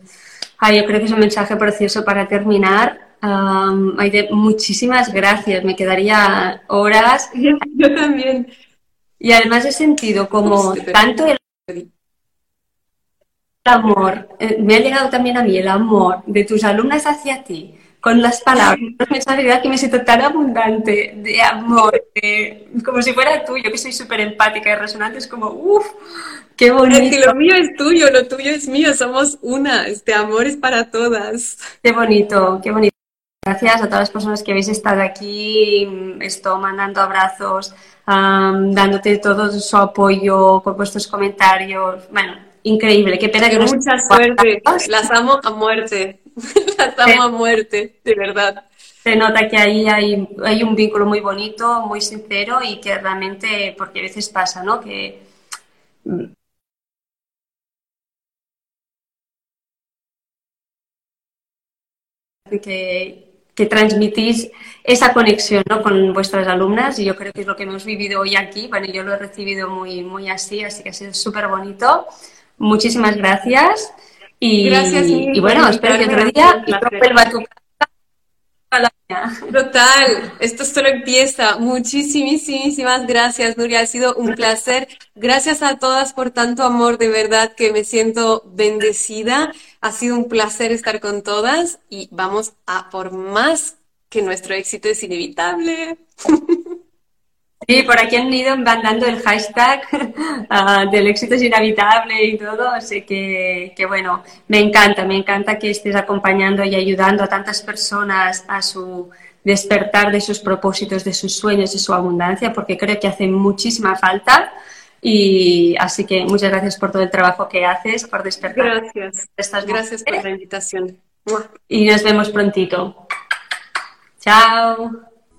Ay, yo creo que es un mensaje precioso para terminar. Um, muchísimas gracias, me quedaría horas. Yo también. Y además he sentido como tanto el amor, eh, me ha llegado también a mí el amor de tus alumnas hacia ti, con las palabras, la que me siento tan abundante de amor, como si fuera tuyo, que soy súper empática y resonante, es como, uff, qué bonito. Es que lo mío es tuyo, lo tuyo es mío, somos una, este amor es para todas. Qué bonito, qué bonito. Gracias a todas las personas que habéis estado aquí, esto, mandando abrazos, dándote todo su apoyo por vuestros comentarios. Bueno, increíble. Qué pena que, no Mucha suerte. Las amo a muerte. Las amo a muerte, de verdad. Se nota que ahí hay, hay un vínculo muy bonito, muy sincero y que realmente, porque a veces pasa, ¿no? Que que, que transmitís esa conexión ¿no? con vuestras alumnas y yo creo que es lo que hemos vivido hoy aquí. Bueno, yo lo he recibido muy, muy así, así que ha sido súper bonito. Muchísimas gracias. Y, gracias, y bueno, espero que otro día tu Total, esto solo empieza. Muchísimas gracias, Nuria. Ha sido un placer. Gracias a todas por tanto amor, de verdad que me siento bendecida. Ha sido un placer estar con todas y vamos a por más que nuestro éxito es inevitable. Sí, por aquí han ido mandando el hashtag ah, del éxito es inevitable y todo, así que, que, bueno, me encanta, me encanta que estés acompañando y ayudando a tantas personas a su despertar de sus propósitos, de sus sueños, de su abundancia, porque creo que hace muchísima falta. Y así que muchas gracias por todo el trabajo que haces, por despertar. Gracias. Estas gracias por la invitación. Y nos vemos prontito. Chao.